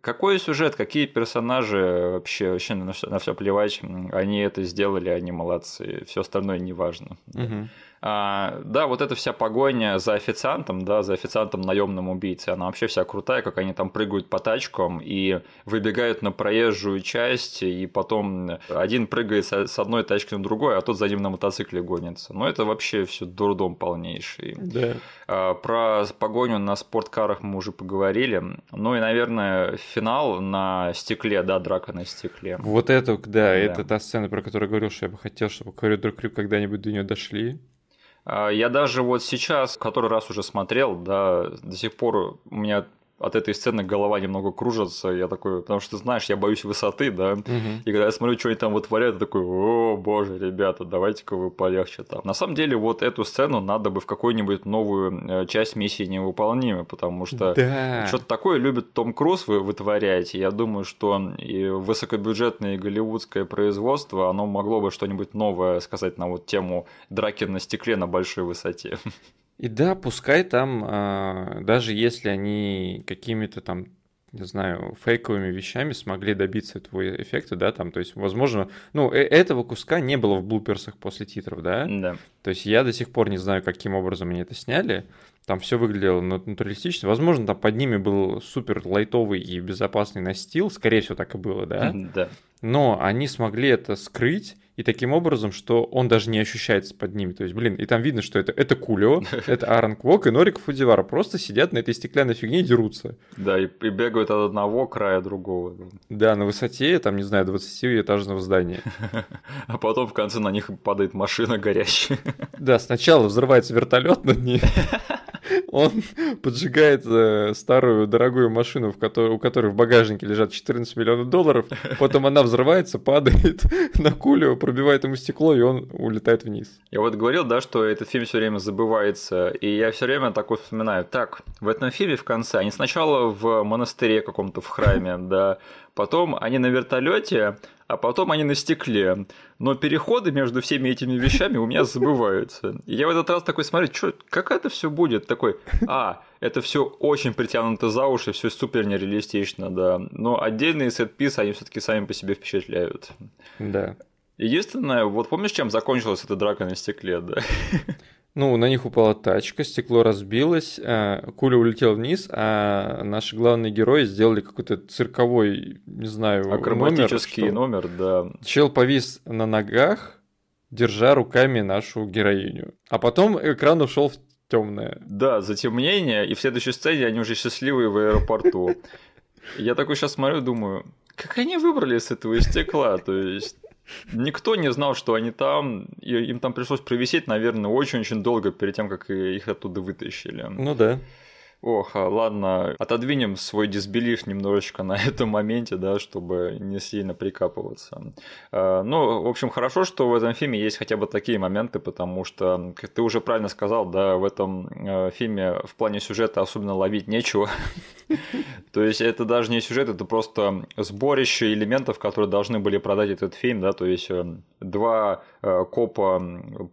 какой сюжет, какие персонажи вообще, вообще на все, на все плевать, они это сделали, они молодцы, все остальное не важно. Мгм. А, да, вот эта вся погоня за официантом, да, за официантом наемным убийцей, она вообще вся крутая, как они там прыгают по тачкам и выбегают на проезжую часть, и потом один прыгает с одной тачки на другой, а тот за ним на мотоцикле гонится. Ну, это вообще все дурдом полнейший. Да. А, Про погоню на спорткарах мы уже поговорили. Ну и, наверное, финал на стекле, да, драка на стекле. Вот это, да, это та сцена, про которую я говорил, что я бы хотел, чтобы коридор крюк когда-нибудь до нее дошли. А, Я даже вот сейчас, который раз уже смотрел, да, до сих пор у меня от этой сцены голова немного кружится. Я такой, потому что, знаешь, я боюсь высоты, да. Мгм. И когда я смотрю, что они там вытворяют, я такой, о, боже, ребята, давайте-ка вы полегче там. На самом деле, вот эту сцену надо бы в какую-нибудь новую э, часть миссии невыполнимой, потому что Да. что-то такое любит Том Круз вы- вытворять. И я думаю, что и высокобюджетное голливудское производство, оно могло бы что-нибудь новое сказать на вот тему драки на стекле на большой высоте. И да, пускай там, а, даже если они какими-то там не знаю, фейковыми вещами смогли добиться этого эффекта, да, там, то есть, возможно, ну, э, этого куска не было в блуперсах после титров, да? Да. То есть я до сих пор не знаю, каким образом они это сняли, там все выглядело натуралистично. Возможно, там под ними был супер лайтовый и безопасный настил, скорее всего, так и было, да? Да. Но они смогли это скрыть, и таким образом, что он даже не ощущается под ними. То есть, блин, и там видно, что это, это Кулио, это Аарон Квок и Норик Фудивара. Просто сидят на этой стеклянной фигне и дерутся. Да, и, и бегают от одного края другого. Да, на высоте, там, не знаю, 20-этажного здания. А потом в конце на них падает машина горящая. Да, сначала взрывается вертолет над ней. Он поджигает э, старую дорогую машину, в которой, у которой в багажнике лежат 14 миллионов долларов. Потом она взрывается, падает на Кулио, пробивает ему стекло, и он улетает вниз. Я вот говорил, да, что этот фильм все время забывается, и я все время такой вспоминаю. Так, в этом фильме в конце они сначала в монастыре каком-то в храме, да, потом они на вертолете, а потом они на стекле. Но переходы между всеми этими вещами у меня забываются. И я в этот раз такой смотрю, что, как это все будет? Такой, а, это все очень притянуто за уши, все супер нереалистично, да. Но отдельные сет-писы, они все-таки сами по себе впечатляют. Да. Единственное, вот помнишь, чем закончилась эта драка на стекле, да? Ну, на них упала тачка, стекло разбилось, а, Куля улетел вниз, а наши главные герои сделали какой-то цирковой, не знаю, Акробатический номер, номер, да. Чел повис на ногах, держа руками нашу героиню. А потом экран ушел в темное. Да, затемнение, и в следующей сцене они уже счастливые в аэропорту. Я такой сейчас смотрю, думаю, как они выбрали с этого стекла, то есть Никто не знал, что они там, и им там пришлось провисеть, наверное, очень-очень долго перед тем, как их оттуда вытащили. Ну да. Ох, а, ладно, отодвинем свой дисбелив немножечко на этом моменте, да, чтобы не сильно прикапываться. А, ну, в общем, хорошо, что в этом фильме есть хотя бы такие моменты, потому что, как ты уже правильно сказал, да, в этом э, фильме в плане сюжета особенно ловить нечего. То есть это даже не сюжет, это просто сборище элементов, которые должны были продать этот фильм, да, то есть э, два э, копа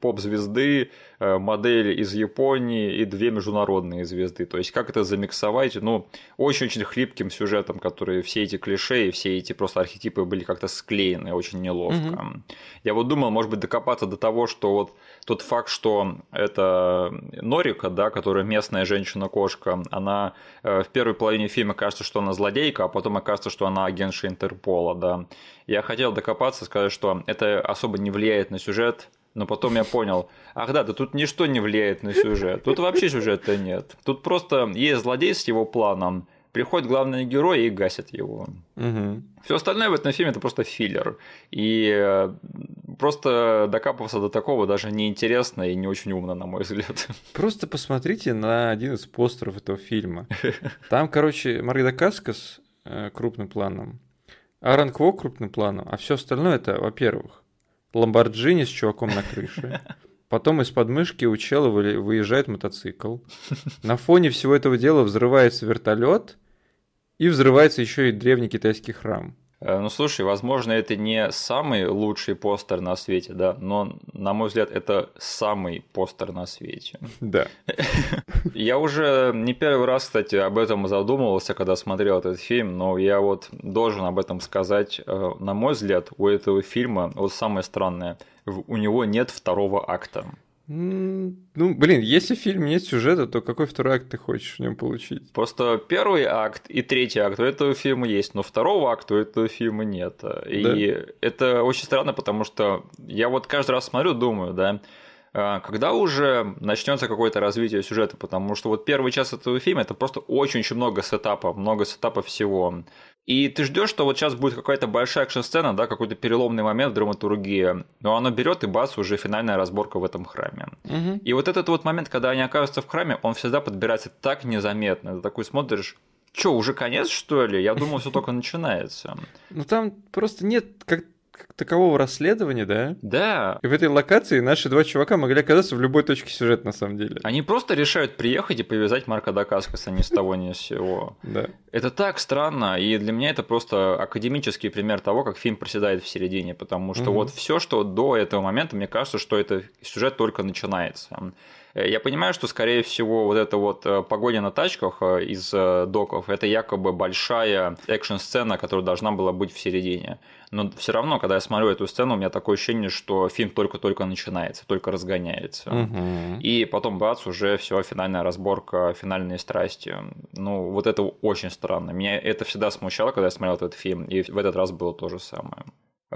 поп-звезды, модель из Японии и две международные звезды. То есть как это замиксовать, ну, очень-очень хлипким сюжетом, который все эти клише и все эти просто архетипы были как-то склеены очень неловко. Mm-hmm. Я вот думал, может быть, докопаться до того, что вот тот факт, что это Норика, да, которая местная женщина-кошка, она э, в первой половине фильма кажется, что она злодейка, а потом окажется, что она агентша Интерпола, да. Я хотел докопаться, сказать, что это особо не влияет на сюжет, но потом я понял, ах да, да тут ничто не влияет на сюжет. Тут вообще сюжета нет. Тут просто есть злодей с его планом, приходит главный герой и гасит его. Угу. Все остальное в этом фильме это просто филлер. И э, просто докапываться до такого даже неинтересно и не очень умно, на мой взгляд. Просто посмотрите на один из постеров этого фильма. Там, короче, Марк Дакаскас э, крупным планом, Аарон Кво крупным планом, а все остальное это, во-первых, Ламборджини с чуваком на крыше. Потом из подмышки у чела выезжает мотоцикл. На фоне всего этого дела взрывается вертолет и взрывается еще и древний китайский храм. Э, ну, слушай, возможно, это не самый лучший постер на свете, да, но, на мой взгляд, это самый постер на свете. Да. Я уже не первый раз, кстати, об этом задумывался, когда смотрел этот фильм, но я вот должен об этом сказать. Э, на мой взгляд, у этого фильма, вот самое странное, у него нет второго акта. Ну, блин, если в фильме нет сюжета, то какой второй акт ты хочешь в нем получить? Просто первый акт и третий акт у этого фильма есть, но второго акта у этого фильма нет. И да? это очень странно, потому что я вот каждый раз смотрю, думаю, да, когда уже начнется какое-то развитие сюжета, потому что вот первый час этого фильма это просто очень-очень много сетапа, много сетапа всего. И ты ждешь, что вот сейчас будет какая-то большая экшн-сцена, да, какой-то переломный момент в драматургии, но оно берет и бац, уже финальная разборка в этом храме. Угу. И вот этот вот момент, когда они оказываются в храме, он всегда подбирается так незаметно. Ты такой смотришь, Че, уже конец, что ли? Я думал, все только начинается. Ну там просто нет, как такового расследования, да? Да. И в этой локации наши два чувака могли оказаться в любой точке сюжета, на самом деле. Они просто решают приехать и повязать Марка Дакаскаса ни с того ни с сего. Да. Это так странно, и для меня это просто академический пример того, как фильм проседает в середине, потому что вот все, что до этого момента, мне кажется, что это сюжет только начинается. Э, Я понимаю, что, скорее всего, вот эта вот э, погоня на тачках э, из доков, это якобы большая экшн-сцена, которая должна была быть в середине. Но все равно, когда я смотрю эту сцену, у меня такое ощущение, что фильм только-только начинается, только разгоняется. Мгм. И потом, бац, уже все, финальная разборка, финальные страсти. Ну, вот это очень странно. Меня это всегда смущало, когда я смотрел этот фильм, и в этот раз было то же самое.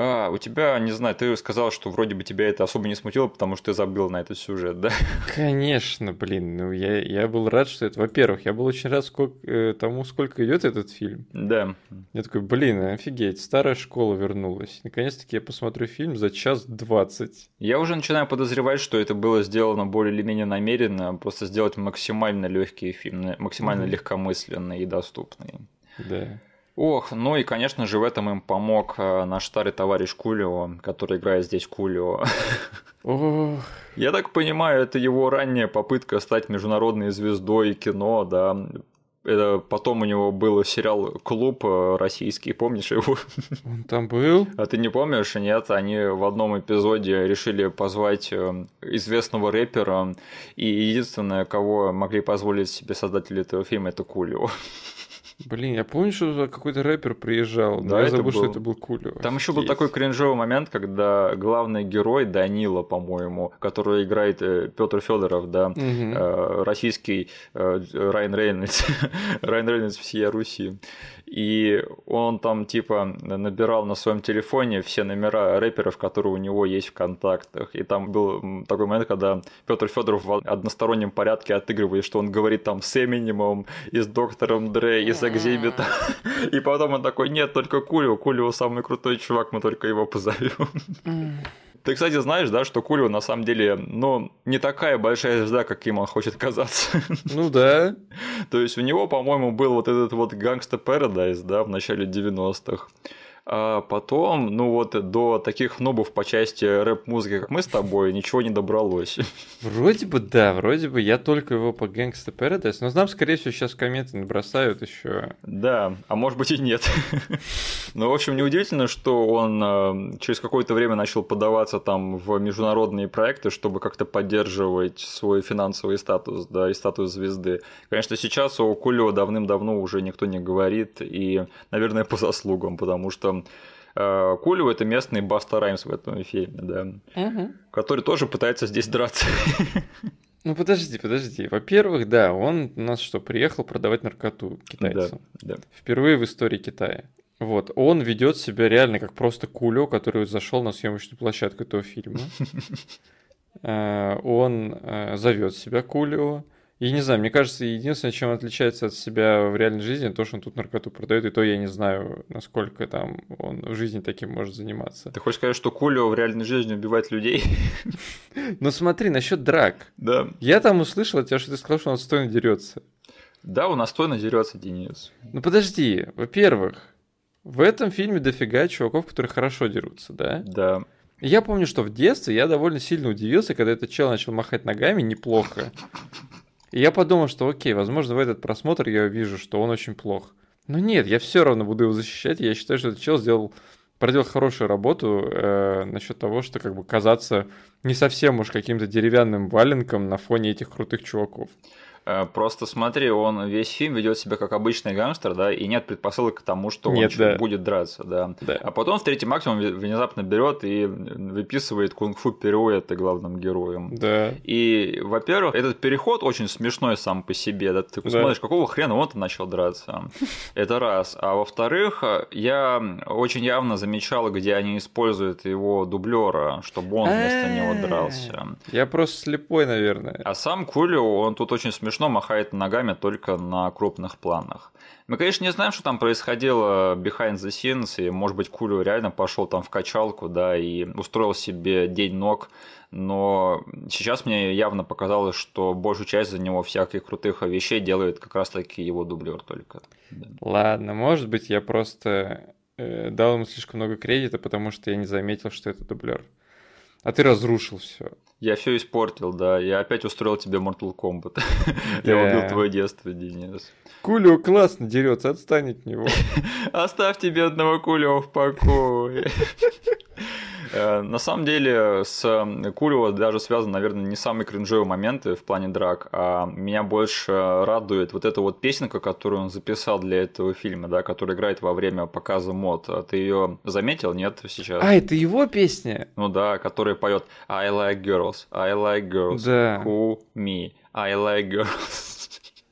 А, у тебя, не знаю, ты сказал, что вроде бы тебя это особо не смутило, потому что ты забил на этот сюжет, да? Конечно, блин, ну я, я был рад, что это... Во-первых, я был очень рад сколько, э, тому, сколько идет этот фильм. Да. Я такой, блин, офигеть, старая школа вернулась. Наконец-таки я посмотрю фильм за час двадцать. Я уже начинаю подозревать, что это было сделано более или менее намеренно, просто сделать максимально легкий фильм, максимально Мгм. легкомысленный и доступный. Да. Ох, ну и, конечно же, в этом им помог э, наш старый товарищ Кулио, который играет здесь Кулио. Я так понимаю, это его ранняя попытка стать международной звездой кино, да. Это потом у него был сериал «Клуб» э, российский, помнишь его? он там был? А ты не помнишь? Нет, они в одном эпизоде решили позвать э, известного рэпера, и единственное, кого могли позволить себе создатели этого фильма, это Кулио. Блин, я помню, что какой-то рэпер приезжал, но Да, я это забыл, что был- это был Кулио. Там еще был такой кринжовый момент, когда главный герой Данила, по-моему, который играет Петр Федоров, да, Мгм. э, российский э, Райан Рейнольдс, Райан Рейнольдс всея Руси. И он там типа набирал на своем телефоне все номера рэперов, которые у него есть в контактах. И там был такой момент, когда Петр Федоров в одностороннем порядке отыгрывает, что он говорит там с Эминемом, и с Доктором Дре, и с Экзибитом. И потом он такой, нет, только Кулио, Кулио самый крутой чувак, мы только его позовем. Ты, кстати, знаешь, да, что Кулио на самом деле, ну, не такая большая звезда, каким он хочет казаться. Ну да. То есть у него, по-моему, был вот этот вот Gangsta Paradise, да, в начале 90-х. А потом, ну вот до таких нобов по части рэп-музыки, как мы с тобой, ничего не добралось. Вроде бы да, вроде бы я только его по Gangsta Paradise, но нам, скорее всего, сейчас комменты набросают еще. Да, а может быть и нет. Ну, в общем, неудивительно, что он э, через какое-то время начал подаваться там в международные проекты, чтобы как-то поддерживать свой финансовый статус, да, и статус звезды. Конечно, сейчас о Кулио давным-давно уже никто не говорит, и, наверное, по заслугам, потому что э, Кулио – это местный Баста Раймс в этом фильме, да, который тоже пытается здесь драться. Ну подожди, подожди. Во-первых, да, он у нас что, приехал продавать наркоту китайцам. Да, Впервые в истории Китая. Вот, он ведет себя реально как просто кулё, который зашел на съемочную площадку этого фильма. Э, Он зовет себя кулио. И не знаю, мне кажется, единственное, чем он отличается от себя в реальной жизни, то, что он тут наркоту продает, и то я не знаю, насколько там он в жизни таким может заниматься. Ты хочешь сказать, что Кулио в реальной жизни убивает людей? Но смотри, насчет драк. Да. Я там услышал от тебя, что ты сказал, что он стойно дерется. Да, он настойно дерется, Денис. Ну подожди, во-первых, в этом фильме дофига чуваков, которые хорошо дерутся, да? Да. Я помню, что в детстве я довольно сильно удивился, когда этот чел начал махать ногами неплохо. И я подумал, что окей, возможно, в этот просмотр я вижу, что он очень плох. Но нет, я все равно буду его защищать. Я считаю, что этот чел сделал, проделал хорошую работу э, насчет того, что как бы казаться не совсем уж каким-то деревянным валенком на фоне этих крутых чуваков. Э, Просто смотри, он весь фильм ведет себя как обычный гангстер, да, и нет предпосылок к тому, что Нет, он да. будет драться, да. Да. А потом в третьем акте он внезапно берет и выписывает кунг-фу пируэты главным героем. Да. И, во-первых, этот переход очень смешной сам по себе. Да? Ты Да. смотришь, какого хрена он-то начал драться? Это раз. А во-вторых, я очень явно замечал, где они используют его дублера, чтобы он вместо него А-а-а. дрался. Я просто слепой, наверное. А сам Кулио, он тут очень смешно махает ногами только на крупных планах. Мы, конечно, не знаем, что там происходило behind the scenes, и, может быть, Кулио реально пошел там в качалку, да, и устроил себе день ног, но сейчас мне явно показалось, что большую часть за него всяких крутых вещей делает как раз-таки его дублер только. Ладно, может быть, я просто э, дал ему слишком много кредита, потому что я не заметил, что это дублер. А ты разрушил все. Я все испортил, да. Я опять устроил тебе Mortal Kombat. Я убил твое детство, Денис. Кулио классно дерется, отстань от него. Оставьте бедного Кулио в покое. Э, на самом деле с Кулио даже связаны, наверное, не самые кринжовые моменты в плане драк, а меня больше радует вот эта вот песенка, которую он записал для этого фильма, да, которая играет во время показа мод. А ты ее заметил, нет, сейчас? А, это его песня? Ну да, которая поет I like girls, I like girls, да. who me, I like girls.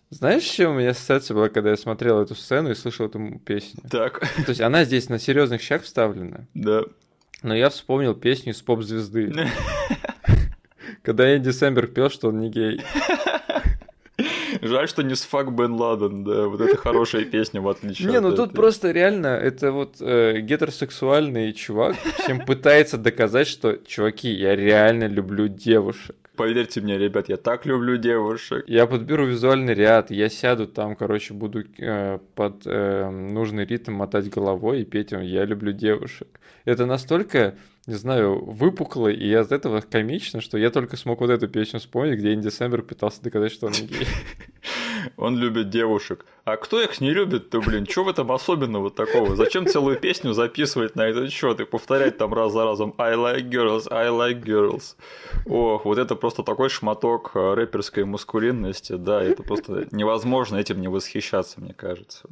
Знаешь, чем у меня ассоциация была, когда я смотрел эту сцену и слышал эту песню? Так. То есть она здесь на серьезных щах вставлена. Да. Но я вспомнил песню с поп-звезды. Когда Энди Сэмберг пел, что он не гей. Жаль, что не с Фак Бен Ладен, да, вот это хорошая песня, в отличие Не, ну тут просто реально, это вот э, гетеросексуальный чувак всем пытается доказать, что, чуваки, я реально люблю девушек. Поверьте мне, ребят, я так люблю девушек. Я подберу визуальный ряд, я сяду там, короче, буду э, под э, нужный ритм мотать головой и петь «Я люблю девушек». Это настолько, не знаю, выпукло, и от этого комично, что я только смог вот эту песню вспомнить, где Инди Сэмберг пытался доказать, что он не гей. Он любит девушек. А кто их не любит-то, блин? Что в этом особенного такого? Зачем целую песню записывать на этот счет и повторять там раз за разом I like girls, I like girls? Ох, вот это просто такой шматок э, рэперской мускулинности, да, это просто невозможно этим не восхищаться, мне кажется.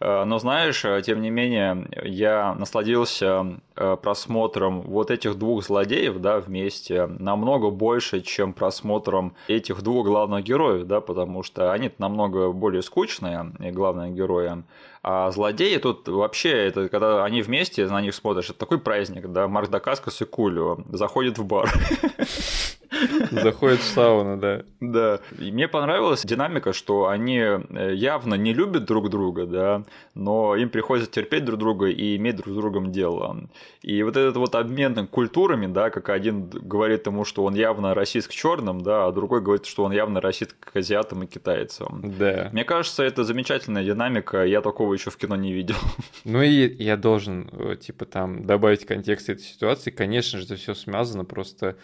Э, но знаешь, э, тем не менее, я насладился э, просмотром вот этих двух злодеев, да, вместе намного больше, чем просмотром этих двух главных героев, да, потому что они намного более скучные, главные герои. А злодеи тут вообще, это когда они вместе на них смотришь, это такой праздник, да, Марк Дакаскас и Кулио заходят в бар. Заходит в сауну, да. Да. И мне понравилась динамика, что они э, явно не любят друг друга, да, но им приходится терпеть друг друга и иметь друг с другом дело. И вот этот вот обмен культурами, да, как один говорит ему, что он явно расист к черным, да, а другой говорит, что он явно расист к азиатам и китайцам. Да. Мне кажется, это замечательная динамика, я такого еще в кино не видел. Ну и я должен, э, типа, там, добавить контекст этой ситуации. Конечно же, это все смазано просто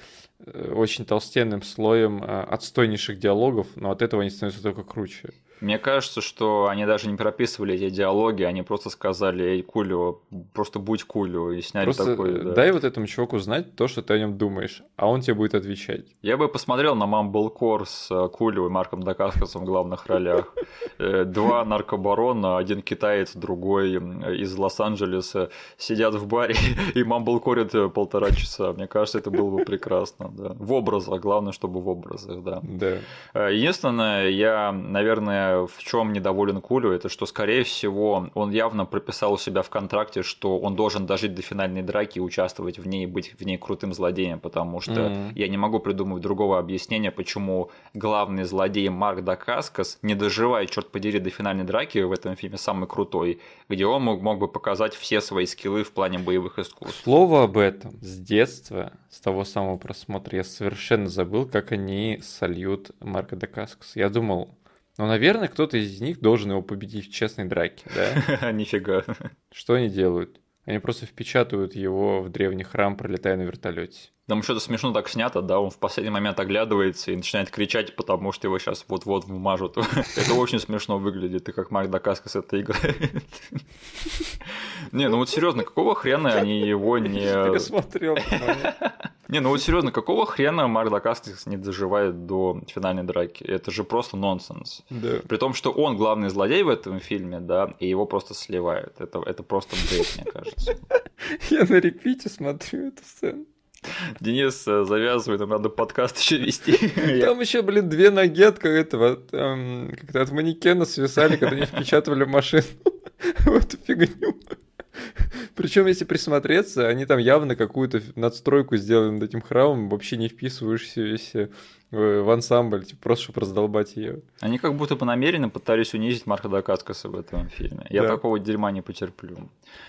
очень толстенным слоем э, отстойнейших диалогов, но от этого они становятся только круче. Мне кажется, что они даже не прописывали эти диалоги, они просто сказали, эй, Кулио, просто будь Кулио, и сняли просто такой. Да. дай вот этому чуваку знать то, что ты о нем думаешь, а он тебе будет отвечать. Я бы посмотрел на Мамблкор с э, Кулио и Марком Дакаскасом в главных ролях. Э, два наркобарона, один китаец, другой из Лос-Анджелеса, сидят в баре и Мамблкорят э, полтора часа. Мне кажется, это было бы прекрасно. Да. В образах, главное, чтобы в образах, да. Да. Единственное, я, наверное, в чем недоволен Кулю, это что, скорее всего, он явно прописал у себя в контракте, что он должен дожить до финальной драки и участвовать в ней, быть в ней крутым злодеем, потому что mm-hmm. я не могу придумать другого объяснения, почему главный злодей Марк Дакаскас, не доживая, черт подери, до финальной драки в этом фильме самый крутой, где он мог, мог бы показать все свои скиллы в плане боевых искусств. Слово об этом с детства, с того самого просмотра, я совершенно забыл, как они сольют Марка Дакаскаса. Я думал, ну, наверное, кто-то из них должен его победить в честной драке, да? Нифига. Что они делают? Они просто впечатывают его в древний храм, пролетая на вертолете. Там что-то смешно так снято, да, он в последний момент оглядывается и начинает кричать, потому что его сейчас вот-вот вмажут. Это очень смешно выглядит, и как Марк Дакаскас это играет. Не, ну вот серьезно, какого хрена они его не... Пересмотрел. Не, ну вот серьезно, какого хрена Марк Дакаскас не доживает до финальной драки? Это же просто нонсенс. Да. При том, что он главный злодей в этом фильме, да, и его просто сливают. Это, это просто бред, мне кажется. Я на репите смотрю эту сцену. Денис, э, завязывай, нам надо подкаст еще вести. Там еще, блин, две ноги от этого, эм, как-то от манекена свисали, когда они впечатывали машину в эту фигню. Причем, если присмотреться, они там явно какую-то надстройку сделали над этим храмом, вообще не вписываешься в ансамбль, типа, просто чтобы раздолбать ее. Они как будто бы намеренно пытались унизить Марка Дакаскаса в этом фильме. Я да. такого дерьма не потерплю.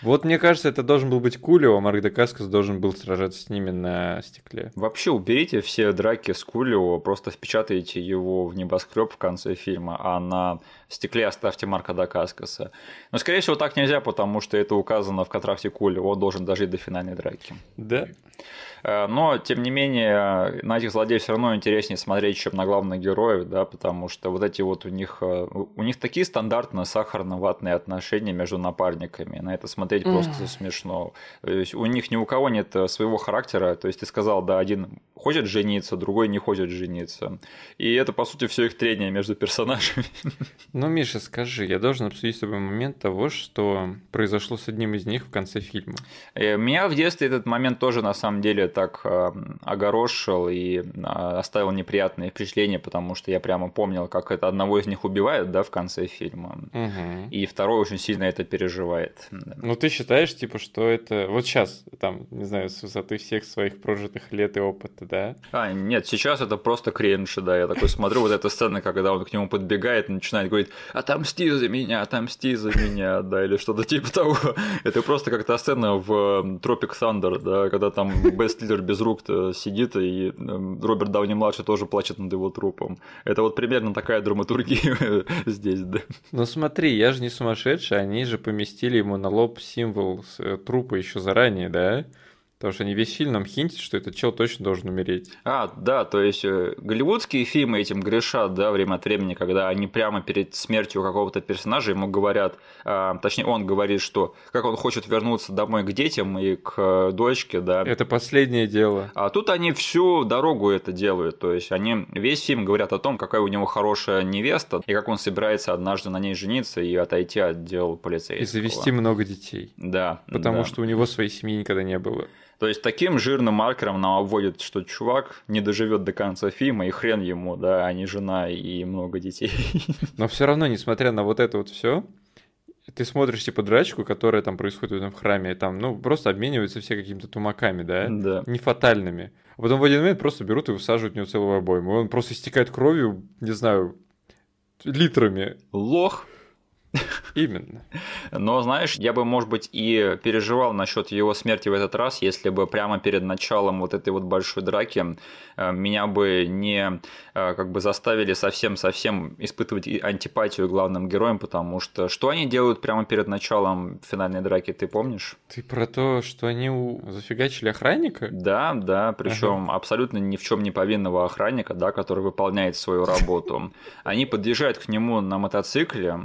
Вот мне кажется, это должен был быть Кулио, а Марк Дакаскас должен был сражаться с ними на стекле. Вообще уберите все драки с Кулио, просто впечатайте его в небоскреб в конце фильма, а на стекле оставьте Марка Дакаскаса. Но, скорее всего, так нельзя, потому что это указано в контракте Кулио, он должен дожить до финальной драки. Да. Э, но, тем не менее, на этих злодеев все равно интереснее смотреть, чем на главных героев, да, потому что вот эти вот у них, э, у них такие стандартные сахарно-ватные отношения между напарниками. На это смотреть mm. просто смешно. То есть у них ни у кого нет э, своего характера. То есть ты сказал, да, один хочет жениться, другой не хочет жениться. И это, по сути, все их трение между персонажами. Ну, Миша, скажи, я должен обсудить с тобой момент того, что произошло с одним из них в конце фильма. Меня в детстве этот момент тоже, на самом деле, так э, огорошил и э, оставил неприятные впечатления, потому что я прямо помнил, как это одного из них убивает, да, в конце фильма. Угу. И второй очень сильно это переживает. Ну, ты считаешь, типа, что это... Вот сейчас, там, не знаю, с высоты всех своих прожитых лет и опыта, да? А, нет, сейчас это просто кринж, да. Я такой смотрю, вот эта сцена, когда он к нему подбегает и начинает говорить «Отомсти за меня, отомсти за меня», да, или что-то типа того. Это просто как та сцена в Tropic Thunder, да, когда там Бест Стиллер без рук сидит, и эм, Роберт Дауни-младший тоже плачет над его трупом. Это вот примерно такая драматургия здесь, да. Ну смотри, я же не сумасшедший, они же поместили ему на лоб символ э, трупа еще заранее, да? Потому что они весь фильм нам хинтят, что этот чел точно должен умереть. А, да, то есть э, голливудские фильмы этим грешат, да, время от времени, когда они прямо перед смертью какого-то персонажа ему говорят, а, точнее, он говорит, что как он хочет вернуться домой к детям и к э, дочке, да. Это последнее дело. А тут они всю дорогу это делают, то есть они весь фильм говорят о том, какая у него хорошая невеста, и как он собирается однажды на ней жениться и отойти от дел полицейского. И завести много детей. Да. Потому да. что у него своей семьи никогда не было. То есть таким жирным маркером нам обводят, что чувак не доживет до конца фильма, и хрен ему, да, а не жена и много детей. Но все равно, несмотря на вот это вот все, ты смотришь, типа, драчку, которая там происходит в этом храме, и там, ну, просто обмениваются все какими-то тумаками, да? Да. Не фатальными. А потом в один момент просто берут и высаживают в него целую обойму. И он просто истекает кровью, не знаю, литрами. Лох. Именно. Но, знаешь, я бы, может быть, и переживал насчет его смерти в этот раз, если бы прямо перед началом вот этой вот большой драки э, меня бы не э, как бы заставили совсем-совсем испытывать антипатию главным героям, потому что что они делают прямо перед началом финальной драки, ты помнишь? Ты про то, что они зафигачили охранника? Да, да, причем ага. абсолютно ни в чем не повинного охранника, да, который выполняет свою работу. Они подъезжают к нему на мотоцикле,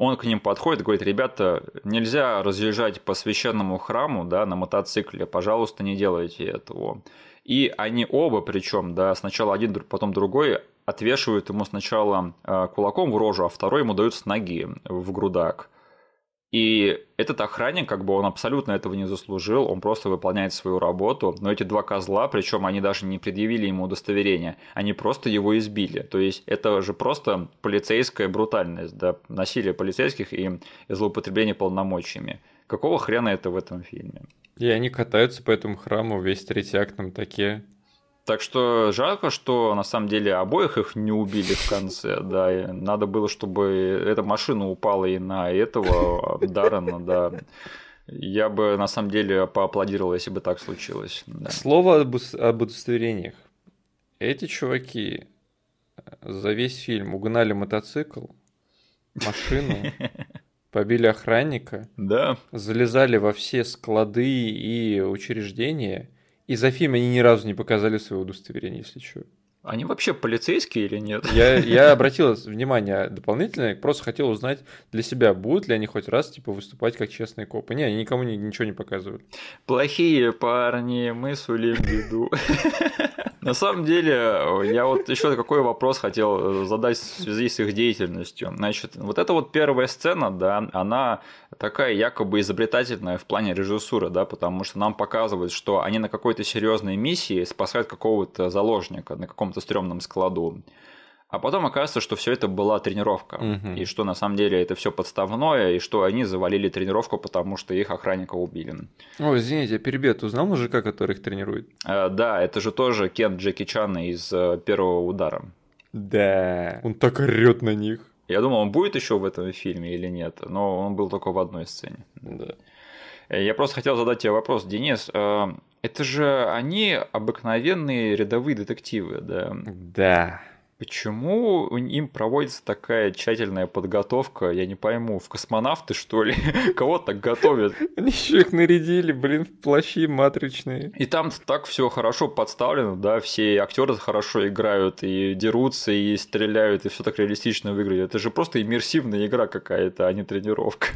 он к ним подходит говорит, ребята, нельзя разъезжать по священному храму да, на мотоцикле, пожалуйста, не делайте этого. И они оба, причем, да, сначала один, потом другой, отвешивают ему сначала э, кулаком в рожу, а второй ему дают с ноги в грудак. И этот охранник, как бы он абсолютно этого не заслужил, он просто выполняет свою работу, но эти два козла, причем они даже не предъявили ему удостоверение, они просто его избили. То есть это же просто полицейская брутальность, да, насилие полицейских и злоупотребление полномочиями. Какого хрена это в этом фильме? И они катаются по этому храму весь третий акт на таке. Так что жалко, что на самом деле обоих их не убили в конце, да, и надо было, чтобы эта машина упала и на этого Даррена, да. Я бы на самом деле поаплодировал, если бы так случилось. Да. Слово об, об удостоверениях. Эти чуваки за весь фильм угнали мотоцикл, машину, побили охранника, да. залезали во все склады и учреждения – и за фильм они ни разу не показали своего удостоверения, если что. Они вообще полицейские или нет? Я, я обратил внимание дополнительно, просто хотел узнать для себя, будут ли они хоть раз типа выступать как честные копы. Не, они никому ни, ничего не показывают. Плохие парни, мы сулим беду. На самом деле, я вот еще какой вопрос хотел задать в связи с их деятельностью. Значит, вот эта вот первая сцена, да, она такая якобы изобретательная в плане режиссуры, да, потому что нам показывают, что они на какой-то серьезной миссии спасают какого-то заложника на каком-то стрёмном складу. А потом оказывается, что все это была тренировка, Мгм. и что на самом деле это все подставное, и что они завалили тренировку, потому что их охранника убили. Ой, извините, я перебью. Ты узнал мужика, который их тренирует? Э, Да, это же тоже Кен Джеки Чана из э, первого удара. Да. Он так орет на них. Я думал, он будет еще в этом фильме или нет, но он был только в одной сцене. Да. Э, Я просто хотел задать тебе вопрос, Денис. Это же они обыкновенные рядовые детективы, да? Да. Почему им проводится такая тщательная подготовка? Я не пойму, в космонавты что ли? Кого так готовят? Они еще их нарядили, блин, в плащи матричные. И там так все хорошо подставлено, да, все актеры хорошо играют, и дерутся, и стреляют, и все так реалистично выглядит. Это же просто иммерсивная игра какая-то, а не тренировка.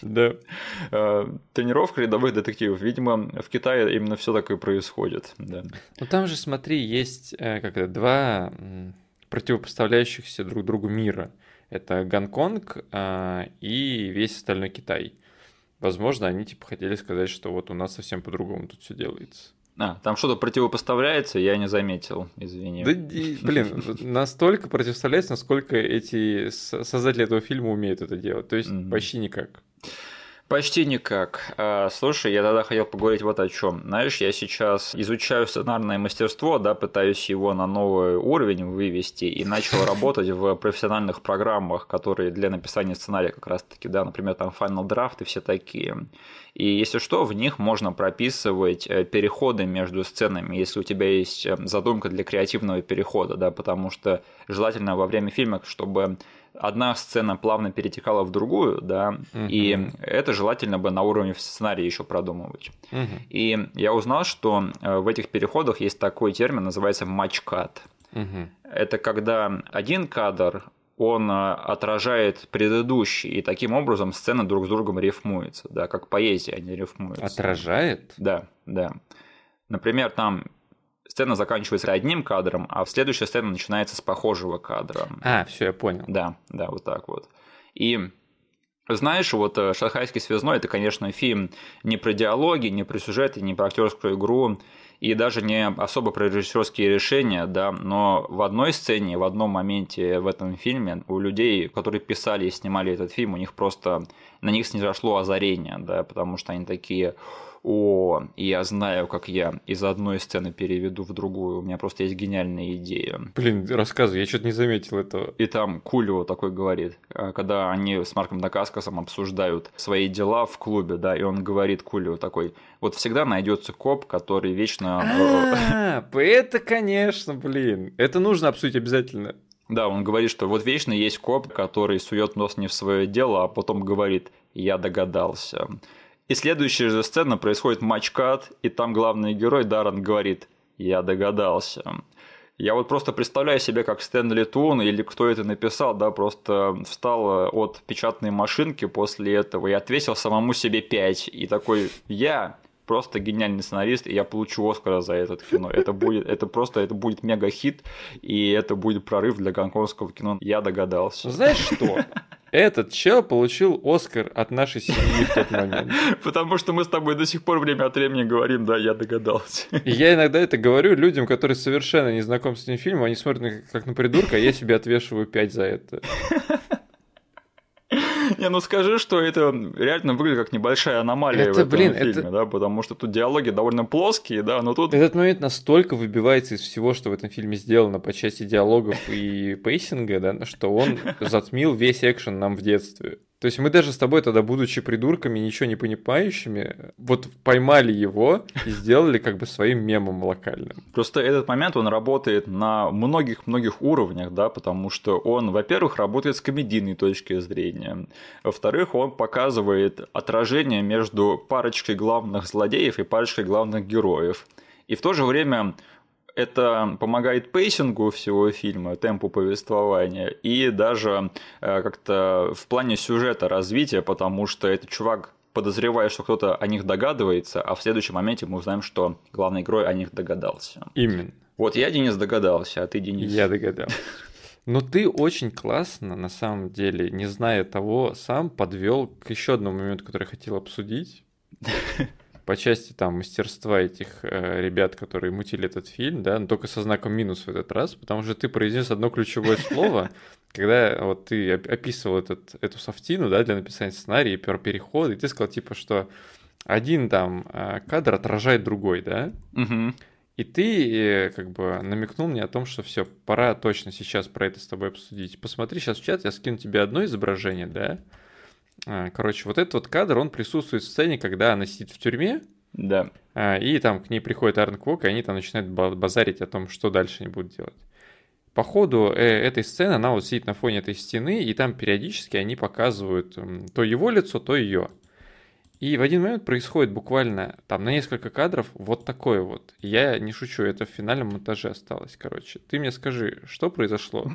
Да. Э, Тренировка рядовых детективов. Видимо, в Китае именно все так и происходит. Да. Ну там же, смотри, есть э, как это, два противопоставляющихся друг другу мира. Это Гонконг а, и весь остальной Китай. Возможно, они типа хотели сказать, что вот у нас совсем по-другому тут все делается. А, там что-то противопоставляется, я не заметил, извини. Да, блин, настолько противоставляется, насколько эти создатели этого фильма умеют это делать. То есть Мгм. почти никак. Почти никак. А, Слушай, я тогда хотел поговорить вот о чем. Знаешь, я сейчас изучаю сценарное мастерство, да, пытаюсь его на новый уровень вывести и начал работать в профессиональных программах, которые для написания сценария как раз-таки, да, например, там Final Draft и все такие. И если что, в них можно прописывать э, переходы между сценами, если у тебя есть э, задумка для креативного перехода, да, потому что желательно во время фильма, чтобы одна сцена плавно перетекала в другую, да, и Мгм. это желательно бы на уровне сценария еще продумывать. Мгм. И я узнал, что э, в этих переходах есть такой термин, называется матч-кат. Мгм. Это когда один кадр он э, отражает предыдущий, и таким образом сцены друг с другом рифмуются, да, как поэзия они рифмуются. Отражает? Да, да. Например, там сцена заканчивается одним кадром, а следующая сцена начинается с похожего кадра. А, все, я понял. Да, да, вот так вот. И знаешь, вот э, «Шанхайский связной» — это, конечно, фильм не про диалоги, не про сюжет, и не про актерскую игру, и даже не особо про режиссерские решения, да, но в одной сцене, в одном моменте в этом фильме у людей, которые писали и снимали этот фильм, у них просто на них снизошло озарение, да, потому что они такие о, я знаю, как я из одной сцены переведу в другую, у меня просто есть гениальная идея. Блин, рассказывай, я что-то не заметил этого. И там Кулио такой говорит, э, когда они с Марком Дакаскасом обсуждают свои дела в клубе, да, и он говорит Кулио такой, вот всегда найдется коп, который вечно... А, это, конечно, блин. Это нужно обсудить обязательно. Да, он говорит, что вот вечно есть коп, который сует нос не в свое дело, а потом говорит, я догадался. И следующая же сцена происходит матч-кат, и там главный герой Даррен говорит, я догадался. Я вот просто представляю себе, как Стэнли Тун или кто это написал, да, просто встал от печатной машинки после этого и отвесил самому себе 5. И такой, я просто гениальный сценарист, и я получу Оскара за этот кино. Это будет, это просто, это будет мега-хит, и это будет прорыв для гонконгского кино. Я догадался. Знаешь что? Этот чел получил Оскар от нашей семьи в тот момент. Потому что мы с тобой до сих пор время от времени говорим, да, я догадался. И я иногда это говорю людям, которые совершенно не знакомы с этим фильмом, они смотрят на- как на придурка, а я себе отвешиваю 5 за это. Не, ну скажи, что это реально выглядит как небольшая аномалия в Это, этом блин, фильме, это- да, потому что тут диалоги довольно плоские, да, но тут... Этот момент настолько выбивается из всего, что в этом фильме сделано по части диалогов и пейсинга, да, что он затмил весь экшен нам в детстве. То есть мы даже с тобой тогда, будучи придурками, ничего не понимающими, вот поймали его и сделали как бы своим мемом локальным. Просто этот момент, он работает на многих-многих уровнях, да, потому что он, во-первых, работает с комедийной точки зрения, во-вторых, он показывает отражение между парочкой главных злодеев и парочкой главных героев. И в то же время это помогает пейсингу всего фильма, темпу повествования и даже э, как-то в плане сюжета развития, потому что этот чувак подозревает, что кто-то о них догадывается, а в следующем моменте мы узнаем, что главный герой о них догадался. Именно. Вот я, Денис, догадался, а ты, Денис? Я догадался. Но ты очень классно, на самом деле, не зная того, сам подвел к еще одному моменту, который хотел обсудить. по части там мастерства этих э, ребят, которые мутили этот фильм, да, но только со знаком минус в этот раз, потому что ты произнес одно ключевое слово, когда вот ты описывал этот, эту софтину, да, для написания сценария, про переход, и ты сказал, типа, что один там э, кадр отражает другой, да? Угу. И ты э, как бы намекнул мне о том, что все, пора точно сейчас про это с тобой обсудить. Посмотри сейчас в чат, я скину тебе одно изображение, да? А, короче, вот этот вот кадр, он присутствует в сцене, когда она сидит в тюрьме. Да. А, и там к ней приходит Арн Квок, и они там начинают базарить о том, что дальше они будут делать по ходу э, этой сцены она вот сидит на фоне этой стены, и там периодически они показывают то его лицо, то ее. И в один момент происходит буквально там на несколько кадров вот такое вот. Я не шучу, это в финальном монтаже осталось, короче. Ты мне скажи, что произошло?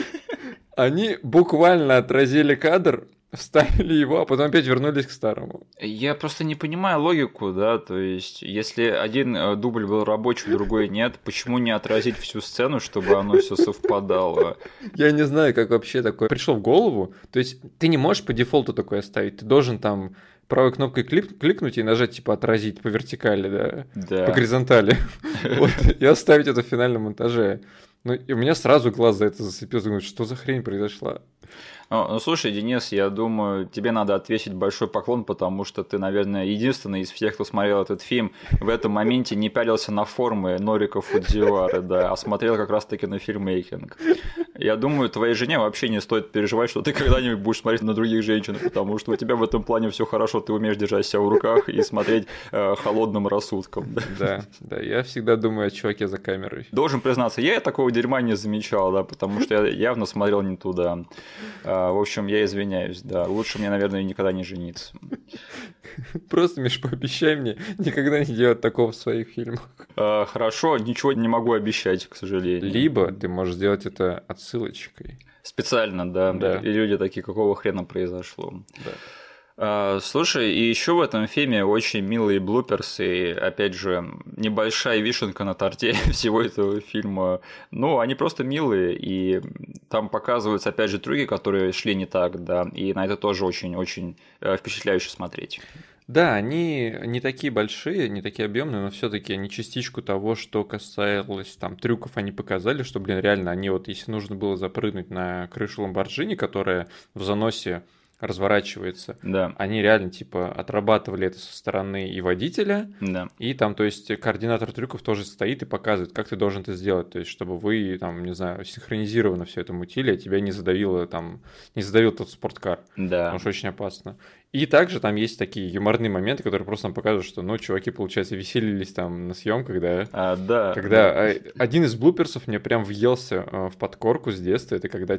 Они буквально отразили кадр вставили его, а потом опять вернулись к старому. Я просто не понимаю логику, да, то есть, если один э, дубль был рабочий, другой нет, почему не отразить всю сцену, чтобы оно все совпадало? Я не знаю, как вообще такое пришло в голову. То есть, ты не можешь по дефолту такое оставить, ты должен там правой кнопкой клик, кликнуть и нажать, типа, отразить по вертикали, да, да. по горизонтали. И оставить это в финальном монтаже. Ну, и у меня сразу глаз за это зацепился, думаю, что за хрень произошла. Ну, слушай, Денис, я думаю, тебе надо отвесить большой поклон, потому что ты, наверное, единственный из всех, кто смотрел этот фильм, в этом моменте не пялился на формы Норика Фудзивары, да, а смотрел как раз-таки на фильмейкинг. Я думаю, твоей жене вообще не стоит переживать, что ты когда-нибудь будешь смотреть на других женщин, потому что у тебя в этом плане все хорошо, ты умеешь держать себя в руках и смотреть э, холодным рассудком. Да? да, да, я всегда думаю о чуваке за камерой. Должен признаться, я такого дерьма не замечал, да, потому что я явно смотрел не туда. А, в общем, я извиняюсь, да. Лучше мне, наверное, никогда не жениться. Просто, Миш, пообещай мне никогда не делать такого в своих фильмах. А, хорошо, ничего не могу обещать, к сожалению. Либо ты можешь сделать это отсылочкой. Специально, да. да. И люди такие, какого хрена произошло. Да. А, слушай, и еще в этом фильме очень милые блуперсы, и, опять же, небольшая вишенка на торте всего этого фильма. Ну, они просто милые, и там показываются, опять же, трюки, которые шли не так, да, и на это тоже очень-очень э, впечатляюще смотреть. Да, они не такие большие, не такие объемные, но все-таки они частичку того, что касалось там трюков, они показали, что, блин, реально, они вот, если нужно было запрыгнуть на крышу Ламборджини, которая в заносе разворачивается. Да. Они реально, типа, отрабатывали это со стороны и водителя, да. и там, то есть, координатор трюков тоже стоит и показывает, как ты должен это сделать, то есть, чтобы вы, там, не знаю, синхронизированно все это мутили, а тебя не задавило, там, не задавил тот спорткар. Да. Потому что очень опасно. И также там есть такие юморные моменты, которые просто нам показывают, что, ну, чуваки, получается, веселились там на съемках, да? А, да. Когда да. один из блуперсов мне прям въелся э, в подкорку с детства, это когда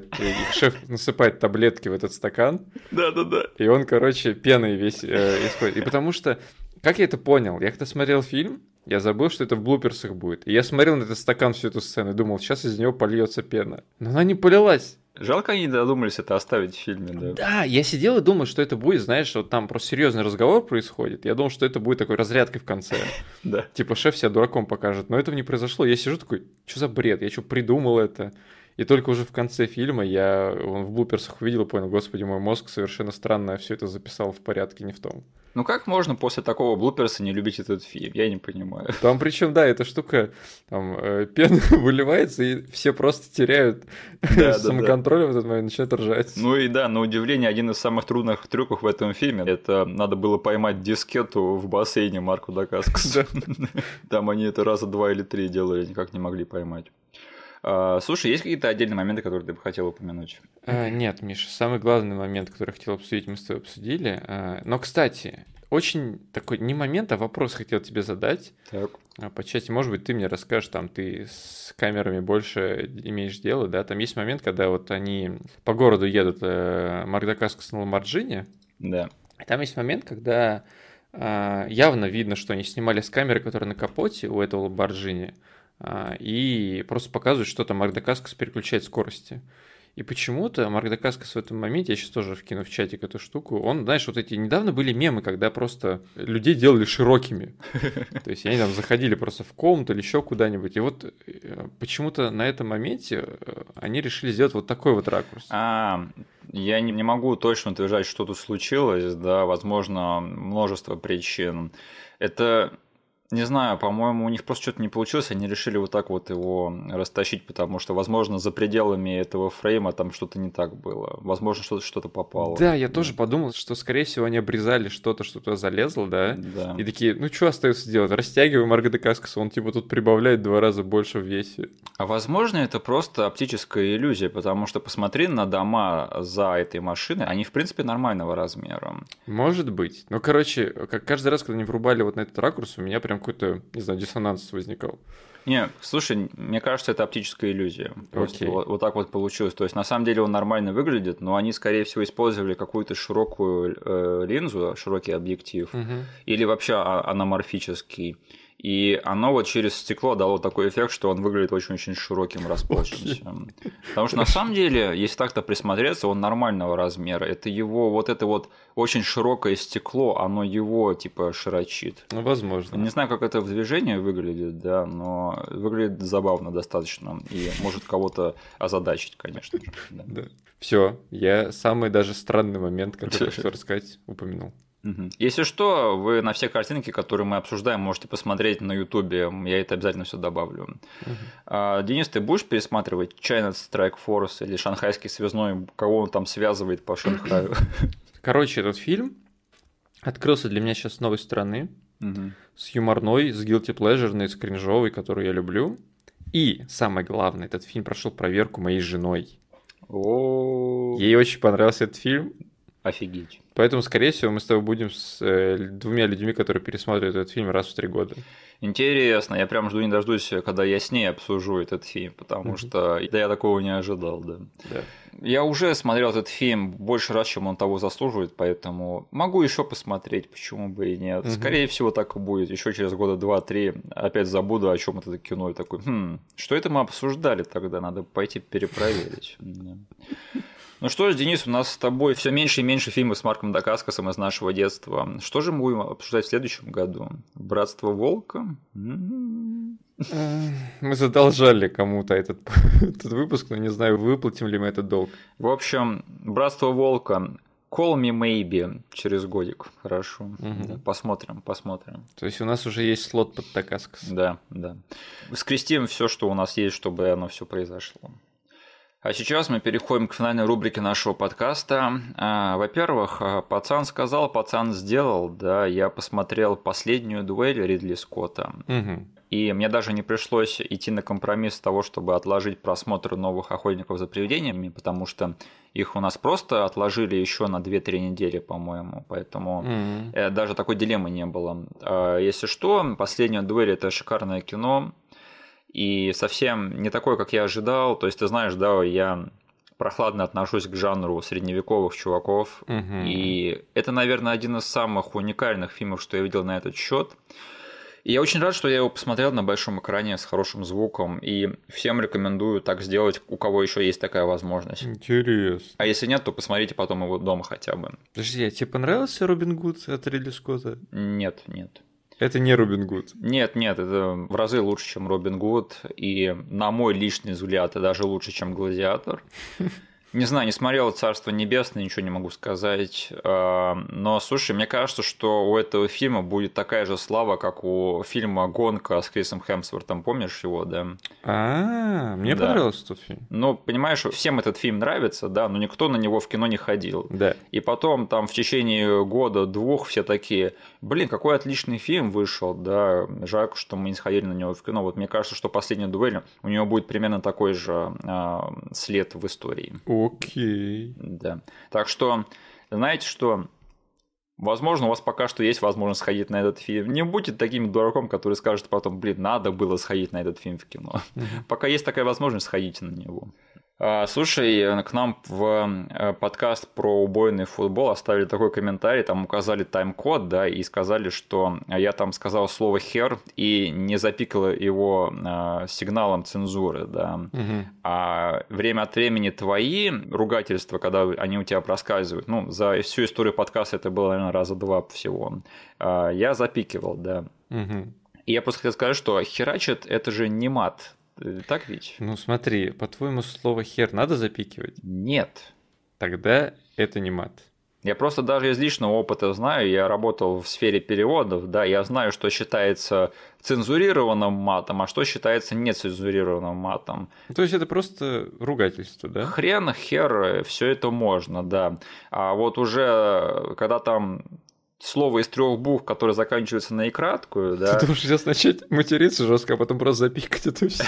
шеф насыпает таблетки в этот стакан. Да-да-да. И он, короче, пеной весь э, исходит. И потому что, как я это понял? Я когда смотрел фильм, я забыл, что это в блуперсах будет. И я смотрел на этот стакан всю эту сцену и думал, сейчас из него польется пена. Но она не полилась. Жалко, они додумались это оставить в фильме, да. Да, я сидел и думал, что это будет, знаешь, вот там просто серьезный разговор происходит. Я думал, что это будет такой разрядкой в конце. Да. Типа шеф себя дураком покажет. Но этого не произошло. Я сижу такой, что за бред? Я что, придумал это? И только уже в конце фильма я он в блуперсах увидел и понял, господи, мой мозг совершенно странно все это записал в порядке, не в том. Ну как можно после такого блуперса не любить этот фильм? Я не понимаю. Там причем, да, эта штука, там э, пена выливается, и все просто теряют да, самоконтроль да, да. в этот момент, начинают ржать. Ну и да, на удивление, один из самых трудных трюков в этом фильме, это надо было поймать дискету в бассейне Марку Дакаскуса. Там они это раза два или три делали, никак не могли поймать. А, слушай, есть какие-то отдельные моменты, которые ты бы хотел упомянуть? А, нет, Миша, самый главный момент, который я хотел обсудить, мы с тобой обсудили. А, но, кстати, очень такой не момент, а вопрос хотел тебе задать. Так. По части, может быть, ты мне расскажешь, там ты с камерами больше имеешь дело, да? Там есть момент, когда вот они по городу едут, э, Мардакаскас на Ламарджине. Да. Там есть момент, когда э, явно видно, что они снимали с камеры, которая на капоте у этого Ламборджини. А, и просто показывают, что там Мардакаскас переключает скорости. И почему-то Марк Дакаскас в этом моменте, я сейчас тоже вкину в чатик эту штуку, он, знаешь, вот эти недавно были мемы, когда просто людей делали широкими. То есть они там заходили просто в комнату или еще куда-нибудь. И вот э, почему-то на этом моменте э, они решили сделать вот такой вот ракурс. А, Я не, не могу точно утверждать, что тут случилось, да, возможно, множество причин. Это не знаю, по-моему, у них просто что-то не получилось, они решили вот так вот его растащить, потому что, возможно, за пределами этого фрейма там что-то не так было. Возможно, что-то что попало. Да, я тоже подумал, что, скорее всего, они обрезали что-то, что туда залезло, да? Да. И такие, ну что остается делать? Растягиваем Марго де Каскаса, он типа тут прибавляет два раза больше в весе. А возможно, это просто оптическая иллюзия, потому что посмотри на дома за этой машиной, они, в принципе, нормального размера. Может быть. Ну, короче, как каждый раз, когда они врубали вот на этот ракурс, у меня прям какой-то, не знаю, диссонанс возникал. Не, слушай, мне кажется, это оптическая иллюзия. Просто Окей. вот, вот так вот получилось. То есть, на самом деле, он нормально выглядит, но они, скорее всего, использовали какую-то широкую э, линзу, широкий объектив, Мгм. или вообще а- аноморфический. И оно вот через стекло дало такой эффект, что он выглядит очень-очень широким, расплывшимся. Потому что на самом деле, если так-то присмотреться, он нормального размера. Это его вот это вот очень широкое стекло, оно его типа широчит. Ну, возможно. Не знаю, как это в движении выглядит, да, но выглядит забавно достаточно и может кого-то озадачить, конечно же. да. Да. Все, я самый даже странный момент, который я хочу рассказать, упомянул. Если что, вы на все картинки, которые мы обсуждаем, можете посмотреть на Ютубе. Я это обязательно все добавлю. А, Денис, ты будешь пересматривать China Strike Force или Шанхайский связной, кого он там связывает по Шанхаю? Короче, этот фильм открылся для меня сейчас с новой стороны, Мгм. с юморной, с guilty pleasure, с кринжовой, которую я люблю. И, самое главное, этот фильм прошел проверку моей женой. О, Ей очень понравился этот фильм, офигеть. поэтому, скорее всего, мы с тобой будем с э, двумя людьми, которые пересматривают этот фильм раз в три года. Интересно, я прям жду не дождусь, когда я с ней обсужу этот фильм, потому Мгм. что да, я такого не ожидал, да. Да. Я уже смотрел этот фильм больше раз, чем он того заслуживает, поэтому могу еще посмотреть, почему бы и нет. Мгм. Скорее всего, так и будет. Еще через года два-три опять забуду, о чем это кино, и такой, хм, что это мы обсуждали тогда, надо пойти перепроверить. Ну что ж, Денис, у нас с тобой все меньше и меньше фильмов с Марком Дакаскасом из нашего детства. Что же мы будем обсуждать в следующем году? Братство волка? Мы задолжали кому-то этот, этот выпуск, но не знаю, выплатим ли мы этот долг. В общем, Братство волка. Call me maybe через годик. Хорошо. Да, посмотрим, посмотрим. То есть у нас уже есть слот под Такаскас. Да, да. Скрестим все, что у нас есть, чтобы оно все произошло. А сейчас мы переходим к финальной рубрике нашего подкаста. А, Во-первых, а, пацан сказал, пацан сделал. Да, я посмотрел последнюю дуэль Ридли Скотта. Мгм. И мне даже не пришлось идти на компромисс того, чтобы отложить просмотр новых охотников за привидениями, потому что их у нас просто отложили еще на 2-3 недели, по-моему. Поэтому э, даже такой дилеммы не было. А, Если что, последняя дуэль это шикарное кино. И совсем не такое, как я ожидал. То есть, ты знаешь, да, я прохладно отношусь к жанру средневековых чуваков. Мгм. И это, наверное, один из самых уникальных фильмов, что я видел на этот счет. И я очень рад, что я его посмотрел на большом экране с хорошим звуком. И всем рекомендую так сделать, у кого еще есть такая возможность. Интересно. А если нет, то посмотрите потом его дома хотя бы. Подожди, а тебе понравился Робин Гуд от Ридли Скотта? Нет, нет. Это не Робин Гуд. Нет, нет, это в разы лучше, чем Робин Гуд. И на мой личный взгляд, это даже лучше, чем Гладиатор. Не знаю, не смотрел «Царство небесное», ничего не могу сказать. А, Но, слушай, мне кажется, что у этого фильма будет такая же слава, как у фильма «Гонка» с Крисом Хемсвортом. Помнишь его, да? А, мне Да. понравился тот фильм. Ну, понимаешь, всем этот фильм нравится, да, но никто на него в кино не ходил. Да. И потом там в течение года-двух все такие, блин, какой отличный фильм вышел, да, жалко, что мы не сходили на него в кино. Вот мне кажется, что последняя дуэль, у него будет примерно такой же а, след в истории. Окей. Да. Так что, знаете что, Возможно, у вас пока что есть возможность сходить на этот фильм. Не будьте таким дураком, который скажет потом, блин, надо было сходить на этот фильм в кино. Пока есть такая возможность, сходите на него. А, Слушай, к нам в э, подкаст про убойный футбол оставили такой комментарий, там указали тайм-код, да, и сказали, что я там сказал слово «хер» и не запикал его э, сигналом цензуры, да. Мгм. А время от времени твои ругательства, когда они у тебя проскальзывают, ну, за всю историю подкаста это было, наверное, раза два всего, я запикивал, да. Мгм. И я просто хотел сказать, что херачит – это же не мат. Э, Так ведь? Ну смотри, по-твоему слово хер надо запикивать? Нет. тогда это не мат. Я просто даже из личного опыта знаю, я работал в сфере переводов, да, я знаю, что считается цензурированным матом, а что считается нецензурированным матом. То есть это просто ругательство, да? Хрен, хер, все это можно, да. А вот уже когда там слово из трех букв, которое заканчивается на и краткую, да. Ты должен сейчас начать материться жестко, а потом просто запикать это все.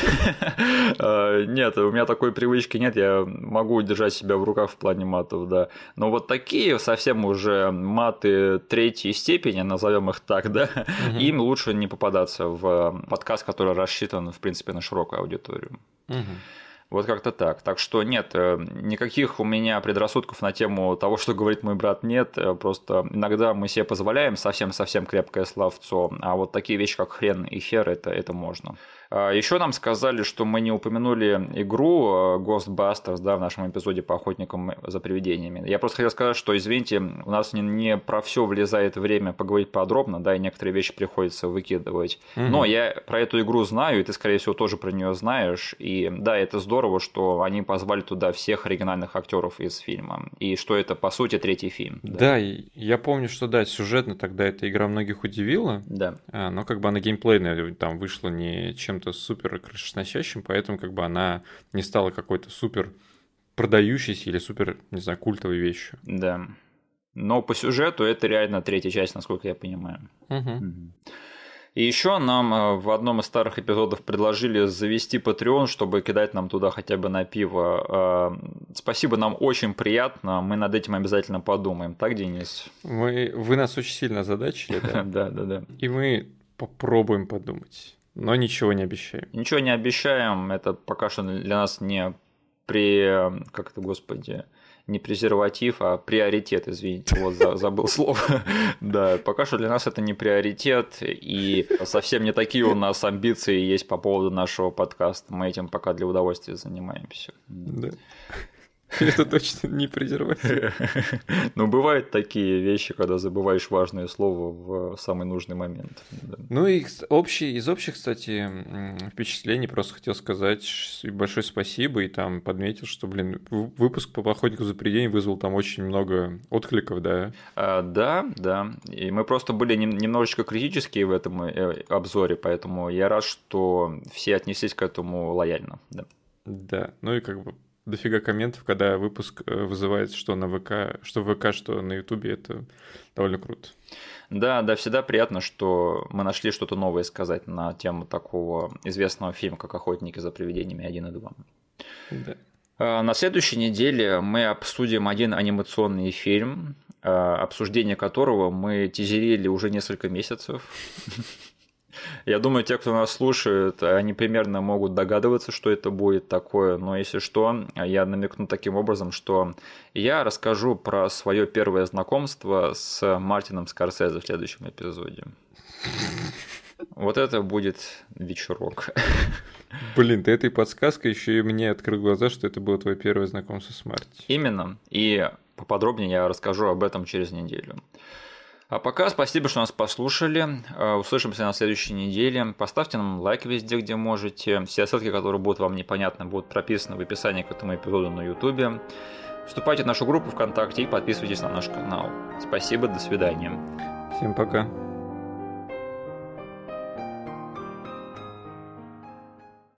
А, нет, у меня такой привычки нет, я могу держать себя в руках в плане матов, да. Но вот такие совсем уже маты третьей степени, назовем их так, да, им лучше не попадаться в подкаст, который рассчитан, в принципе, на широкую аудиторию. Вот как-то так. Так что нет, э, никаких у меня предрассудков на тему того, что говорит мой брат, нет. Э, просто иногда мы себе позволяем совсем-совсем крепкое словцо, а вот такие вещи, как хрен и хер, это, это можно. А, Еще нам сказали, что мы не упомянули игру э, Ghostbusters да, в нашем эпизоде по охотникам за привидениями. Я просто хотел сказать, что, извините, у нас не, не про все влезает время поговорить подробно, да, и некоторые вещи приходится выкидывать. Угу. Но я про эту игру знаю, и ты, скорее всего, тоже про нее знаешь. И да, это здорово, что они позвали туда всех оригинальных актеров из фильма. И что это, по сути, третий фильм. Да, да я помню, что да, сюжетно тогда эта игра многих удивила. Да. А, но как бы она геймплейная там вышла не чем чем-то супер крышесносящим, поэтому как бы она не стала какой-то супер продающейся или супер, не знаю, культовой вещью. Да. Но по сюжету это реально третья часть, насколько я понимаю. Угу. И еще нам э, в одном из старых эпизодов предложили завести Patreon, чтобы кидать нам туда хотя бы на пиво. Э, спасибо, нам очень приятно. Мы над этим обязательно подумаем. Так, Денис? Мы, вы нас очень сильно задачили, да? Да, да, да. И мы попробуем подумать. Но ничего не обещаем. Ничего не обещаем. Это пока что для нас не при... Как это, господи? Не презерватив, а приоритет, извините, вот забыл слово. Да, пока что для нас это не приоритет, и совсем не такие у нас амбиции есть по поводу нашего подкаста. Мы этим пока для удовольствия занимаемся. Да. Это точно не презерватив. Но бывают такие вещи, когда забываешь важное слово в самый нужный момент. Ну и общий, из общих, кстати, впечатлений просто хотел сказать большое спасибо и там подметил, что, блин, выпуск по охотнику за предень вызвал там очень много откликов, да? А, да, да. И мы просто были немножечко критические в этом э, обзоре, поэтому я рад, что все отнеслись к этому лояльно. Да. Да, ну и как бы дофига комментов, когда выпуск э, вызывает что на ВК, что в ВК, что на Ютубе, это довольно круто. Да, да, всегда приятно, что мы нашли что-то новое сказать на тему такого известного фильма, как «Охотники за привидениями 1 и 2». Да. А, на следующей неделе мы обсудим один анимационный фильм, а, обсуждение которого мы тизерили уже несколько месяцев. Я думаю, те, кто нас слушает, они примерно могут догадываться, что это будет такое. Но если что, я намекну таким образом, что я расскажу про свое первое знакомство с Мартином Скорсезе в следующем эпизоде. Вот это будет вечерок. Блин, ты этой подсказкой еще и мне открыл глаза, что это было твое первое знакомство с Марти. Именно. И поподробнее я расскажу об этом через неделю. А пока спасибо, что нас послушали. Э, услышимся на следующей неделе. Поставьте нам лайк везде, где можете. Все ссылки, которые будут вам непонятны, будут прописаны в описании к этому эпизоду на YouTube. Вступайте в нашу группу ВКонтакте и подписывайтесь на наш канал. Спасибо, до свидания. Всем пока.